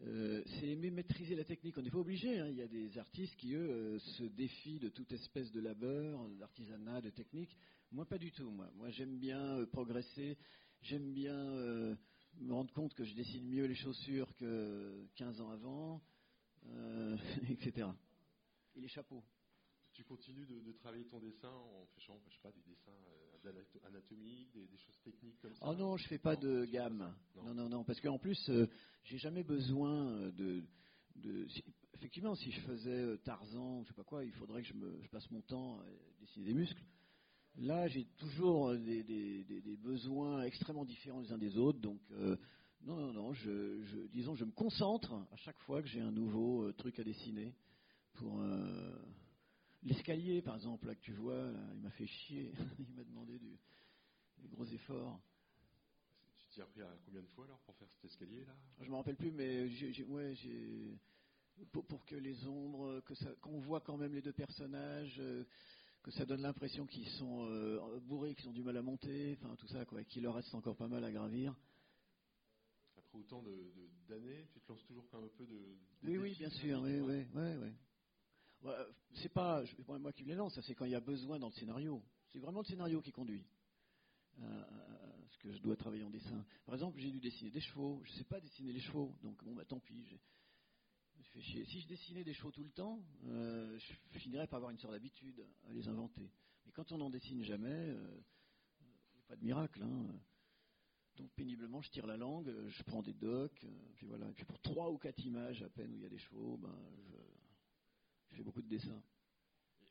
euh, c'est aimer maîtriser la technique. On n'est pas obligé. hein. Il y a des artistes qui, eux, euh, se défient de toute espèce de labeur, d'artisanat, de technique. Moi, pas du tout. Moi, moi j'aime bien euh, progresser. J'aime bien euh, me rendre compte que je dessine mieux les chaussures que 15 ans avant, euh, *laughs* etc. Et les chapeaux? Tu continues de, de travailler ton dessin en faisant, je sais pas, des dessins anatomiques, des, des choses techniques comme ça Oh non, je fais pas Non, de gamme. ça. Non, non, non, parce qu'en plus, euh, j'ai jamais besoin euh, de. de- si- effectivement, si je faisais euh, Tarzan, je sais pas quoi, il faudrait que je, me, je passe mon temps à dessiner des muscles. Là, j'ai toujours euh, des, des- des- des besoins extrêmement différents les uns des autres, donc euh, non, non, non, je, je- disons, je me concentre à chaque fois que j'ai un nouveau truc à dessiner pour. euh, L'escalier, par exemple, là que tu vois, là, il m'a fait chier. *laughs* il m'a demandé du, des gros efforts. Tu t'y as pris à combien de fois alors pour faire cet escalier là? Je me rappelle plus, mais j'ai, j'ai- ouais, j'ai pour, pour que les ombres, que ça, qu'on voit quand même les deux personnages, euh, que ça donne l'impression qu'ils sont euh, bourrés, qu'ils ont du mal à monter, enfin tout ça, quoi, et qu'il leur reste encore pas mal à gravir. Après autant de- d'années, tu te lances toujours quand même un peu de. Oui, oui, bien hein, sûr, oui, ouais. oui, oui, oui. Euh, c'est pas moi qui me lance, c'est quand il y a besoin dans le scénario. C'est vraiment le scénario qui conduit. à- à ce que je dois travailler en dessin. Par exemple, j'ai dû dessiner des chevaux. Je sais pas dessiner les chevaux, donc bon, bah tant pis. Si je dessinais des chevaux tout le temps, euh, je finirais par avoir une sorte d'habitude à les inventer. Mais quand on n'en dessine jamais, euh, pas de miracle. hein. Donc péniblement, je tire la langue, euh, je prends des docs, euh, puis voilà. Et puis pour trois ou quatre images à peine où il y a des chevaux, ben, je, je fais beaucoup de dessins.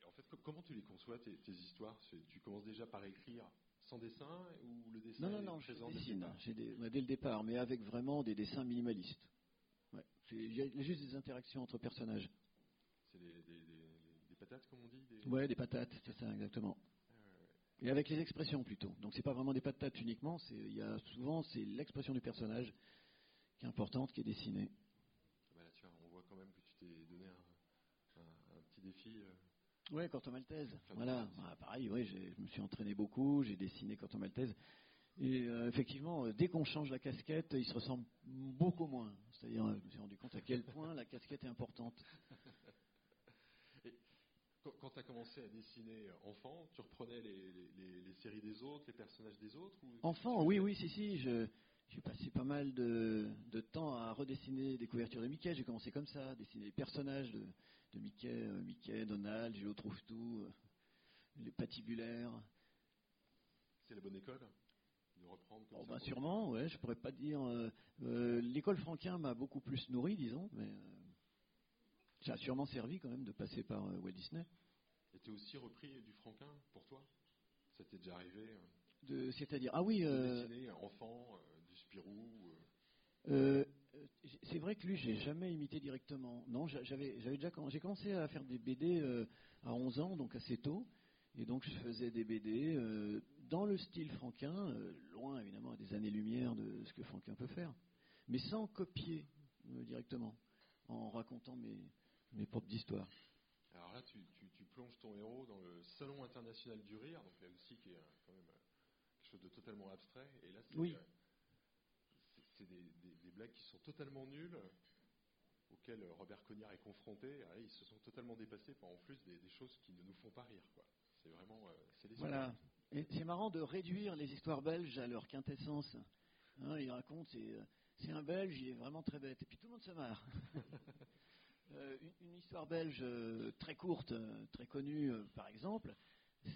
Et en fait, co- comment tu les conçois tes, tes histoires? Tu commences déjà par écrire sans dessin ou le dessin Non, non, non, je dès dessine. J'ai des- ouais, dès le départ, mais avec vraiment des dessins minimalistes. Ouais. C'est- Il y a juste des interactions entre personnages. C'est des, des- des- des patates comme on dit des... Ouais, des patates, c'est ça, exactement. Et avec les expressions plutôt. Donc c'est pas vraiment des patates uniquement, il y a souvent c'est l'expression du personnage qui est importante, qui est dessinée. Bah là, tu vois, on voit quand même que tu t'es donné un, un- un petit défi. Ouais, Corto Maltese. Voilà, Maltese. Ah, pareil, j'ai- je me suis entraîné beaucoup, j'ai dessiné Corto Maltese. Et euh, effectivement, euh, dès qu'on change la casquette, il se ressemble beaucoup moins. C'est-à-dire, euh, je me suis rendu compte à quel point la casquette est importante. *laughs* Quand, quand tu as commencé à dessiner enfant, tu reprenais les, les- les- les séries des autres, les personnages des autres ou Enfant, oui, oui, si, si. je- J'ai passé pas mal de, de temps à redessiner des couvertures de Mickey. J'ai commencé comme ça, à dessiner les personnages de, de Mickey, euh, Mickey, Donald, Géo trouve tout, euh, les patibulaires. C'est la bonne école de reprendre comme Bon, ça ben, pour- sûrement, ouais, je pourrais pas dire. euh, euh, L'école Franquin m'a beaucoup plus nourri, disons, mais ça a sûrement servi quand même de passer par Walt Disney. Et tu aussi repris du franquin pour toi? Ça t'est déjà arrivé De- C'est-à-dire, ah oui, de dessiner enfant, Spirou euh, Euh, c'est vrai que lui, j'ai jamais imité directement. Non, j'a- j'avais, j'avais déjà, j'ai commencé à faire des BD euh, à 11 ans, donc assez tôt, et donc je faisais des BD euh, dans le style Franquin, euh, loin évidemment à des années-lumière de ce que Franquin peut faire, mais sans copier euh, directement, en racontant mes, mes propres histoires. Alors là, tu, tu- tu plonges ton héros dans le Salon international du rire, donc là aussi qui est quand même quelque chose de totalement abstrait. Et là, c'est Oui. C'est- des, des- des blagues qui sont totalement nulles, auxquelles Robert Cognard est confronté. Ah, ils se sont totalement dépassés par en plus des, des choses qui ne nous font pas rire. C'est vraiment euh, Voilà. C'est marrant de réduire les histoires belges à leur quintessence. Hein, il raconte, c'est, euh, c'est un Belge, il est vraiment très bête. Et puis tout le monde se marre. *laughs* Euh, une, une histoire belge euh, très courte, euh, très connue, par exemple,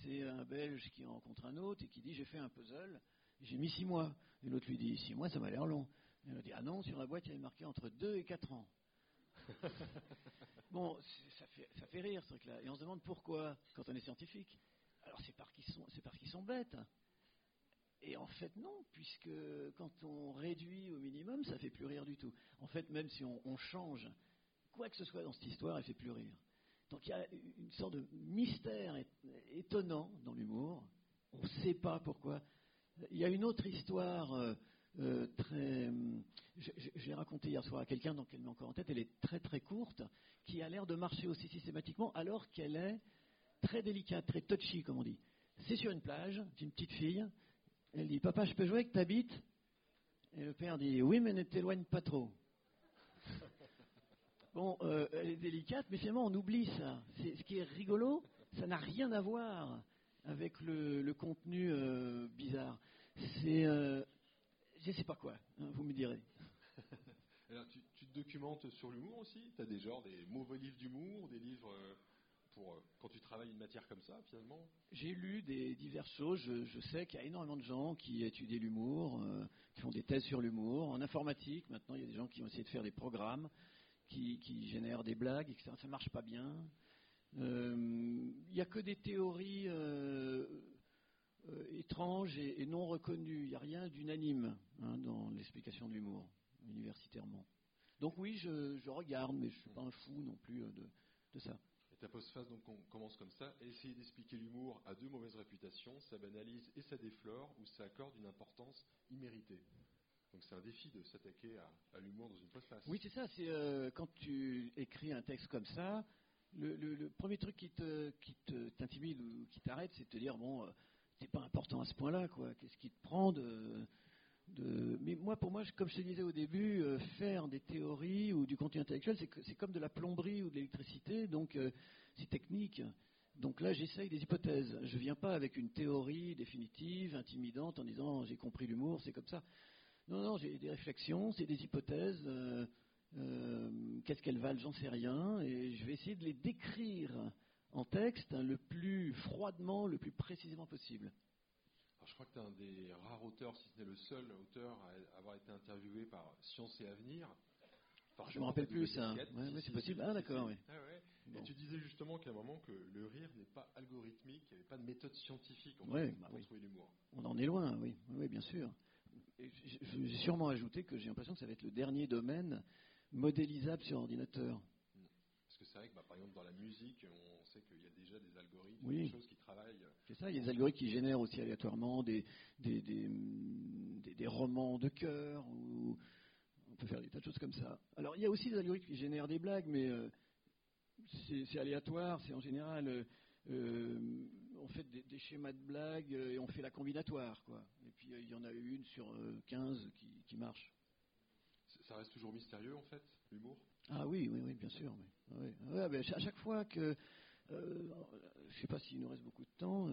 c'est un Belge qui rencontre un autre et qui dit J'ai fait un puzzle, j'ai mis six mois. Et l'autre lui dit Six mois, ça m'a l'air long. Et il dit Ah non, sur la boîte, il y avait marqué entre deux et quatre ans. *laughs* bon, ça fait, ça fait rire ce truc-là. Et on se demande pourquoi, quand on est scientifique. Alors c'est parce qu'ils sont, qu'ils sont bêtes. Et en fait, non, puisque quand on réduit au minimum, ça fait plus rire du tout. En fait, même si on, on change quoi que ce soit dans cette histoire, elle fait plus rire. Donc il y a une sorte de mystère étonnant dans l'humour. On ne sait pas pourquoi. Il y a une autre histoire euh, euh, très. hum, Je, l'ai racontée hier soir à quelqu'un, donc elle m'est encore en tête. Elle est très très courte, qui a l'air de marcher aussi systématiquement, alors qu'elle est très délicate, très touchy, comme on dit. C'est sur une plage, c'est une petite fille. Elle dit Papa, je peux jouer avec ta bite? Et le père dit Oui, mais ne t'éloigne pas trop. *laughs* Bon, euh, elle est délicate, mais finalement, on oublie ça. ce qui est rigolo, ça n'a rien à voir avec le, contenu euh, bizarre. C'est. Euh, je ne sais pas quoi, hein, vous me direz. *laughs* Alors, tu, tu, te documentes sur l'humour aussi? Tu as des genres, des mauvais livres d'humour, des livres pour quand tu travailles une matière comme ça, finalement? J'ai lu des diverses choses. Je, sais qu'il y a énormément de gens qui étudient l'humour, qui font des thèses sur l'humour. En informatique, maintenant, il y a des gens qui ont essayé de faire des programmes qui, qui génèrent des blagues, etc. Ça marche pas bien. Il euh, n'y a que des théories euh, euh, étranges et, non reconnues. Il n'y a rien d'unanime hein, dans l'explication de l'humour, universitairement. Donc oui, je, regarde, mais je ne suis pas un fou non plus de, de ça. Et ta postface donc on commence comme ça. Essayer d'expliquer l'humour à deux mauvaises réputations, ça banalise et ça déflore ou ça accorde une importance imméritée. Donc c'est un défi de s'attaquer à, l'humour dans une postface. Oui, c'est ça. C'est euh, quand tu écris un texte comme ça, le, premier truc qui te qui t'intimide ou qui t'arrête, c'est de te dire bon, euh, c'est pas important à ce point-là, quoi. Qu'est-ce qui te prend de. Mais moi, pour moi, comme je te disais au début, euh, faire des théories ou du contenu intellectuel, c'est comme de la plomberie ou de l'électricité, donc c'est technique. Donc là, j'essaye des hypothèses. Je viens pas avec une théorie définitive, intimidante, en disant j'ai compris l'humour, c'est comme ça. Non, non, j'ai des réflexions, c'est des hypothèses. Euh, euh, qu'est-ce qu'elles valent J'en sais rien. Et je vais essayer de les décrire en texte hein, le plus froidement, le plus précisément possible. Alors, je crois que tu es un des rares auteurs, si ce n'est le seul auteur à avoir été interviewé par Science et Avenir. Je ne me rappelle plus ça. Ouais, c'est possible. Ah d'accord, oui. Ah, et tu disais justement qu'à un moment que le rire n'est pas algorithmique, qu'il n'y avait pas de méthode scientifique en bah pour trouver l'humour. On en est loin, oui, oui, bien sûr. J'ai sûrement ajouté que j'ai l'impression que ça va être le dernier domaine modélisable sur ordinateur. Parce que c'est vrai que, bah, par exemple, dans la musique, on sait qu'il y a déjà des algorithmes, des choses qui travaillent. C'est ça, il y a des algorithmes qui génèrent aussi aléatoirement des, des, des, romans de cœur, ou on peut faire des tas de choses comme ça. Alors, il y a aussi des algorithmes qui génèrent des blagues, mais euh, c'est aléatoire, c'est en général. Euh, euh, on fait des, schémas de blagues et on fait la combinatoire, quoi. Et puis il y en a une sur 15 euh, qui, marche. Ça reste toujours mystérieux, en fait, l'humour? Ah oui, oui, oui, bien sûr. à chaque fois que. Euh, je ne sais pas s'il nous reste beaucoup de temps.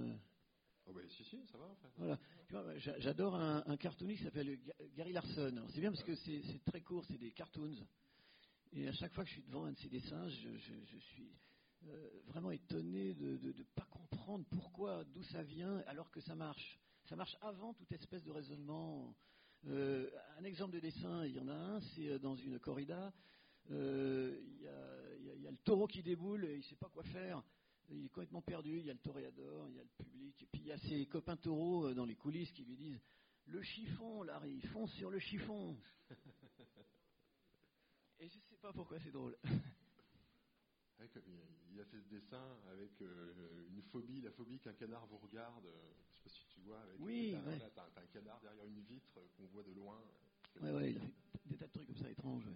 Oh bah, si, si, ça va, en fait. Voilà. J'adore un, cartooniste qui s'appelle Gary Larson. C'est bien parce que c'est très court, c'est des cartoons. Et à chaque fois que je suis devant un de ces dessins, je suis euh, vraiment étonné de ne pas comprendre pourquoi, d'où ça vient, alors que ça marche. Ça marche avant toute espèce de raisonnement. Euh, un exemple de dessin, il y en a un, c'est euh, dans une corrida. Il y, a le taureau qui déboule et il ne sait pas quoi faire. Il est complètement perdu. Il y a le toréador, il y a le public. Et puis il y a ses copains taureaux dans les coulisses qui lui disent Le chiffon, Larry, fonce sur le chiffon. et je ne sais pas pourquoi c'est drôle. *laughs* il a fait ce dessin avec euh, une phobie, la phobie qu'un canard vous regarde. Sais pas si tu vois. Avec oui, ouais. as, un canard derrière une vitre qu'on voit de loin. Oui, ouais, il a fait des tas de trucs comme ça étranges.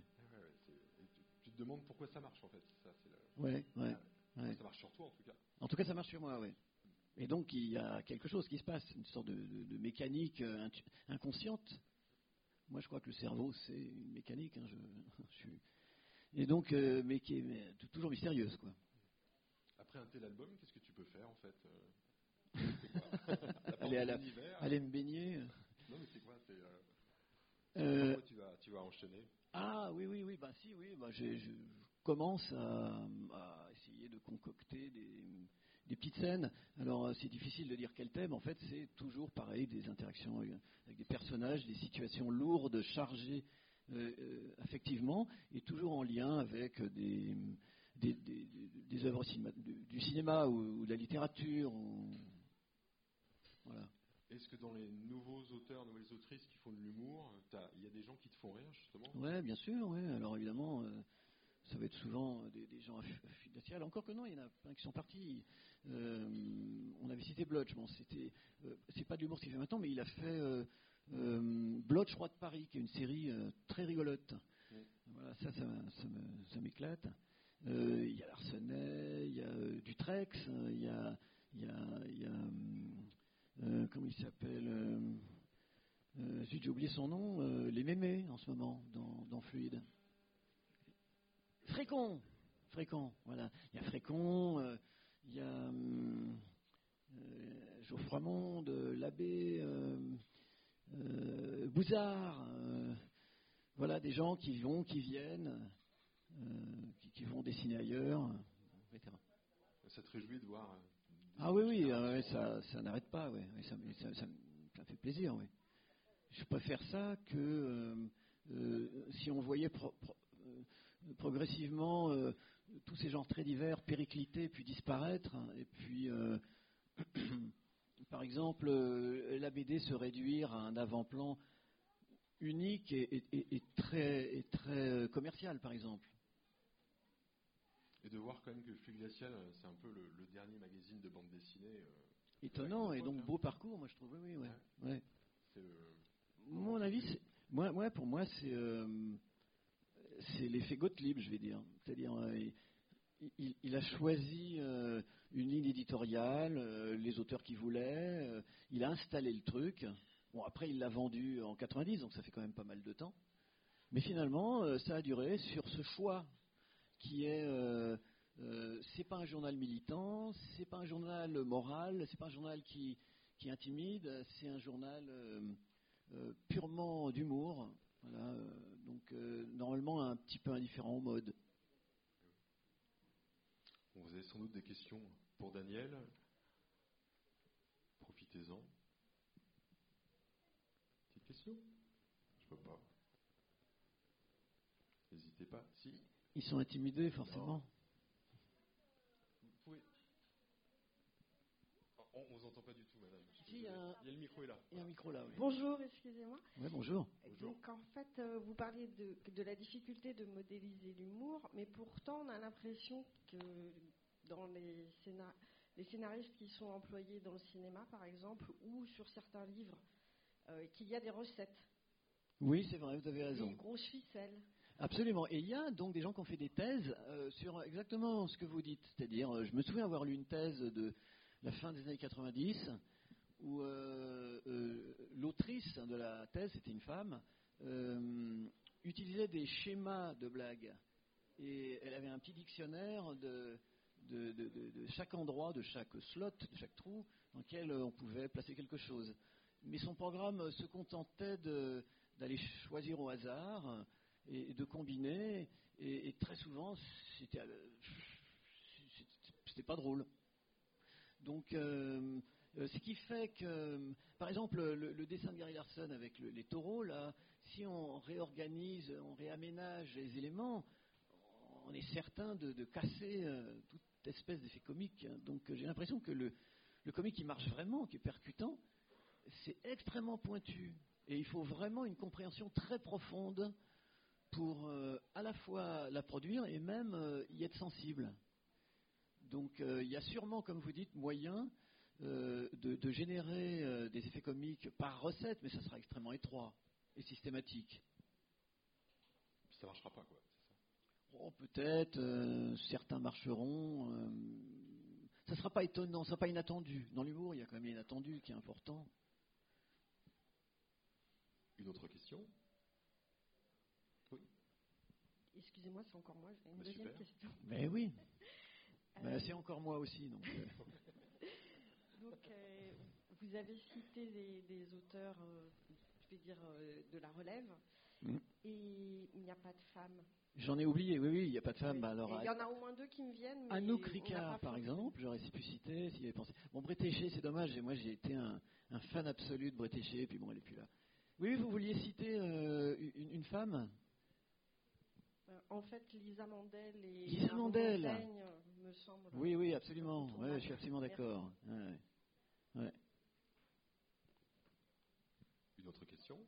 tu, te demandes pourquoi ça marche en fait. Ça, ouais, ouais, Ça marche sur toi en tout cas. En tout cas, ça marche sur moi, oui. Et donc, il y a quelque chose qui se passe, une sorte de, mécanique euh, inconsciente. Moi, je crois que le cerveau, c'est une mécanique. Hein, je, *laughs* je suis et donc, euh, mais qui est toujours mystérieuse, quoi. Après un tel album, qu'est-ce que tu peux faire en fait euh, *laughs* aller, à la, aller me baigner. Non, mais c'est quoi C'est euh, euh tu vas, tu vas enchaîner? Ah oui, oui, oui, bah si, oui, bah, je, commence à, essayer de concocter des, des petites scènes. Alors c'est difficile de dire quel thème. En fait, c'est toujours pareil, des interactions avec des personnages, des situations lourdes, chargées euh, euh, effectivement, et toujours en lien avec des, des, œuvres du, cinéma ou, de la littérature. Voilà. Est-ce que dans les nouveaux auteurs, nouvelles autrices qui font de l'humour, il y a des gens qui te font rire justement? Oui, bien sûr. Ouais. Alors évidemment, euh, ça va être souvent des, gens affidatiales. Encore que non, il y en a plein qui sont partis. on avait cité Blotch. Bon, c'était, c'est pas de l'humour qu'il fait maintenant, mais il a fait euh, Blotch, Roi de Paris, qui est une série euh, très rigolote. Voilà, ça, ça, m'éclate. Euh, il y a Larsenet, il y a Dutrex, il y a, y a, y a comment il s'appelle euh, j'ai oublié son nom, euh, les mémés en ce moment dans, dans Fluide. Frécon, Frécon, voilà. Il y a Frécon, euh, il y a euh, Geoffroy Monde, l'abbé euh, euh, Bouzard, euh, voilà des gens qui vont, qui viennent, euh, qui, qui vont dessiner ailleurs, etc. Ça te réjouit de voir. Ah oui, oui, ouais, ça, ça n'arrête pas, ouais. Ouais, ça, ça- ça fait plaisir, oui. Je préfère ça que euh, euh, si on voyait pro- euh, progressivement tous ces genres très divers péricliter puis disparaître, hein, et puis, *clears throat* par exemple, la BD se réduire à un avant-plan unique et, très, et très commercial, par exemple. Et de voir quand même que Flux Glacial, euh, c'est un peu le, le dernier magazine de bande dessinée. euh, Étonnant et donc hein. beau parcours, moi je trouve, oui, oui, ouais. ouais. c'est le- Mon avis, c'est- moi, moi, pour moi, c'est euh, c'est l'effet Gottlieb, je vais dire. C'est-à-dire, euh, il, il- il a choisi euh, une ligne éditoriale, euh, les auteurs qu'il voulait, euh, il a installé le truc. Bon, après, il l'a vendu en 90, donc ça fait quand même pas mal de temps. Mais finalement, euh, ça a duré sur ce choix qui est. Euh, euh, c'est pas un journal militant, c'est pas un journal moral, c'est pas un journal qui, qui intimide, c'est un journal euh, purement d'humour. Voilà, donc normalement un petit peu indifférent au mode. Vous avez sans doute des questions pour Daniel. Profitez-en. Petite question? Je peux pas. N'hésitez pas. Si Ils sont intimidés forcément. Vous pouvez. Oh, On ne vous entend pas du tout, madame. Si, il y a désolé. un- Il y a le micro est là. Il y a un micro là, oui. Bonjour, excusez-moi. Ouais, bonjour. Donc en fait, euh, vous parliez de, de la difficulté de modéliser l'humour, mais pourtant on a l'impression que dans les, scénar- les scénaristes qui sont employés dans le cinéma, par exemple, ou sur certains livres, euh, qu'il y a des recettes, Oui, c'est vrai, vous avez raison. des grosses ficelles. Absolument. Et il y a donc des gens qui ont fait des thèses euh, sur exactement ce que vous dites. C'est-à-dire, euh, je me souviens avoir lu une thèse de la fin des années 90 où euh, l'autrice de la thèse, c'était une femme, utilisait des schémas de blagues. Et elle avait un petit dictionnaire de, de, chaque endroit, de chaque slot, de chaque trou dans lequel on pouvait placer quelque chose. Mais son programme se contentait d'aller choisir au hasard et de combiner. Et, très souvent, c'était euh, c'était- pas drôle. Donc, euh, euh, ce qui fait que, par exemple, le, dessin de Gary Larson avec le- les taureaux, là, si on réorganise, on réaménage les éléments, on est certain de, casser toute espèce d'effet comique. hein. Donc, j'ai l'impression que le, le comique qui marche vraiment, qui est percutant, c'est extrêmement pointu. Et il faut vraiment une compréhension très profonde pour euh, à la fois la produire et même euh, y être sensible. Donc euh, il y a sûrement, comme vous dites, moyen de, de générer des effets comiques par recette, mais ça sera extrêmement étroit et systématique. Ça marchera pas, quoi. Oh, Peut-être, euh, certains marcheront. euh, ça ne sera pas étonnant, ça ne sera pas inattendu. Dans l'humour, il y a quand même l'inattendu qui est important. Une autre question? Excusez-moi, c'est encore moi, j'ai une Bah, deuxième super. question. Mais oui, Euh, Bah, c'est encore moi aussi. Donc, euh, *laughs* Donc, euh, vous avez cité des, des auteurs, euh, je vais dire, euh, de la relève, Mm. et il n'y a pas de femmes. J'en ai oublié, oui, oui, il n'y a pas de femme. Oui. Bah, alors, il y en a au moins deux qui me viennent. mais Anouk Ricard, par fait- exemple, j'aurais pu citer s'il avait pensé. Bon, Bretéché, c'est dommage, et moi j'ai été un, un fan absolu de Bretéché, et puis bon, elle n'est plus là. Oui, vous vouliez citer euh, une, une femme? En fait, Lisa Mandel et Lisa Mandel. Montaigne, euh, me semble. Oui, oui, absolument. Ouais, je suis absolument d'accord. Ouais, ouais. Une autre question?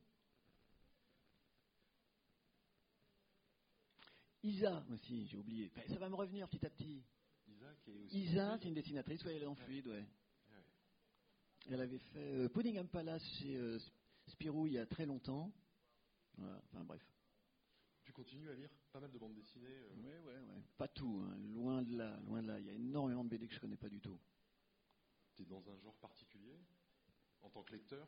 Isa aussi, j'ai oublié. Enfin, ça va me revenir petit à petit. Isa, qui est aussi. Isa, c'est une dessinatrice, ouais, elle est en fluide, ouais. Ouais. Elle avait fait euh, Puddingham Palace chez euh, Spirou il y a très longtemps. Voilà, enfin bref. Tu continues à lire pas mal de bandes dessinées euh, ouais, ouais. Pas tout, hein, loin de là, loin de là. Il y a énormément de BD que je connais pas du tout. Tu es dans un genre particulier En tant que lecteur?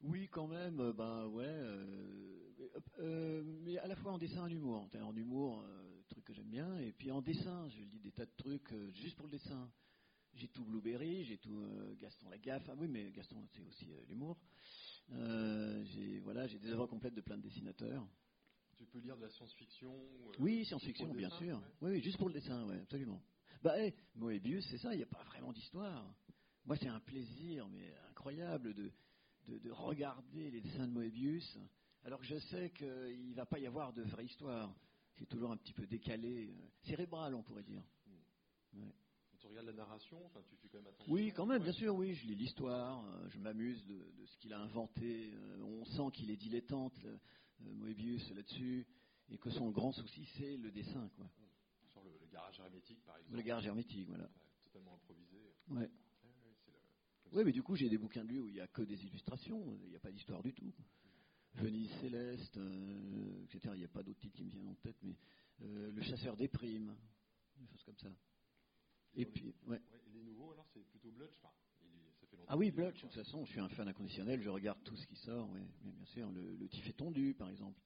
Oui, quand même, euh, ben ouais. euh, euh, mais à la fois en dessin et en humour. En humour, euh, truc que j'aime bien, et puis en dessin, je lis des tas de trucs juste pour le dessin. J'ai tout Blueberry, j'ai tout Gaston Lagaffe. Ah oui, mais Gaston, c'est aussi l'humour. J'ai voilà, j'ai des œuvres complètes de plein de dessinateurs. Tu peux lire de la science-fiction euh, Oui, science-fiction, bien dessin, sûr. ouais. Oui, oui, juste pour le dessin, ouais, absolument. Bah, hey, Moebius, c'est ça, il n'y a pas vraiment d'histoire. Moi, c'est un plaisir, mais incroyable, de, de, de regarder les dessins de Moebius, alors que je sais qu'il ne va pas y avoir de vraie histoire. C'est toujours un petit peu décalé, euh, cérébral, on pourrait dire. Quand tu regardes la narration, enfin, tu fais quand même attention. Oui, quand même, bien sûr, oui, je lis l'histoire, euh, je m'amuse de, de ce qu'il a inventé. on sent qu'il est dilettante, Moebius, là-dessus, et que son grand souci, c'est le dessin, quoi. Sur le, le garage hermétique, par exemple. Le garage hermétique, voilà. Totalement improvisé. Ouais. Oui, mais du coup, j'ai des bouquins de lui où il n'y a que des illustrations, il n'y a pas d'histoire du tout. Venise céleste, euh, etc. Il n'y a pas d'autres titres qui me viennent en tête, mais euh, Le chasseur des primes, des choses comme ça. Et puis, les, ouais, et les nouveaux, alors, c'est plutôt Blutch. Enfin, fait longtemps Ah oui, est Blutch, de toute façon, je suis un fan inconditionnel, je regarde tout ce qui sort, ouais, mais bien sûr, le, le tif tondu, par exemple.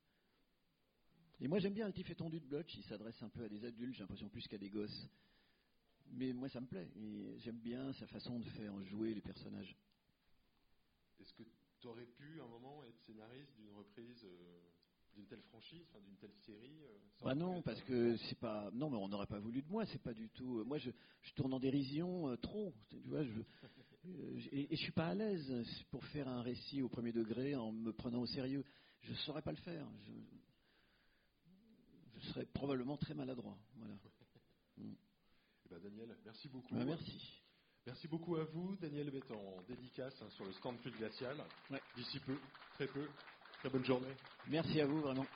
Et moi, j'aime bien le tif tondu de Blutch, il s'adresse un peu à des adultes, j'ai l'impression plus qu'à des gosses. Mais moi, ça me plaît, et j'aime bien sa façon de faire jouer les personnages. Est-ce que tu aurais pu, à un moment, être scénariste d'une reprise euh, d'une telle franchise, enfin, d'une telle série euh, Bah non, parce que c'est pas. Non, mais on n'aurait pas voulu de moi. C'est pas du tout. euh, Moi, je, je tourne en dérision euh, trop. Tu vois, je, et, et je suis pas à l'aise pour faire un récit au premier degré en me prenant au sérieux. Je saurais pas le faire. Je, je serais probablement très maladroit. Voilà. Eh ben, Daniel, merci beaucoup. Bah, merci. Merci beaucoup à vous. Daniel être en dédicace hein, sur le stand Fluide Glacial. Ouais. D'ici peu, très peu. Très bonne journée. Merci à vous vraiment.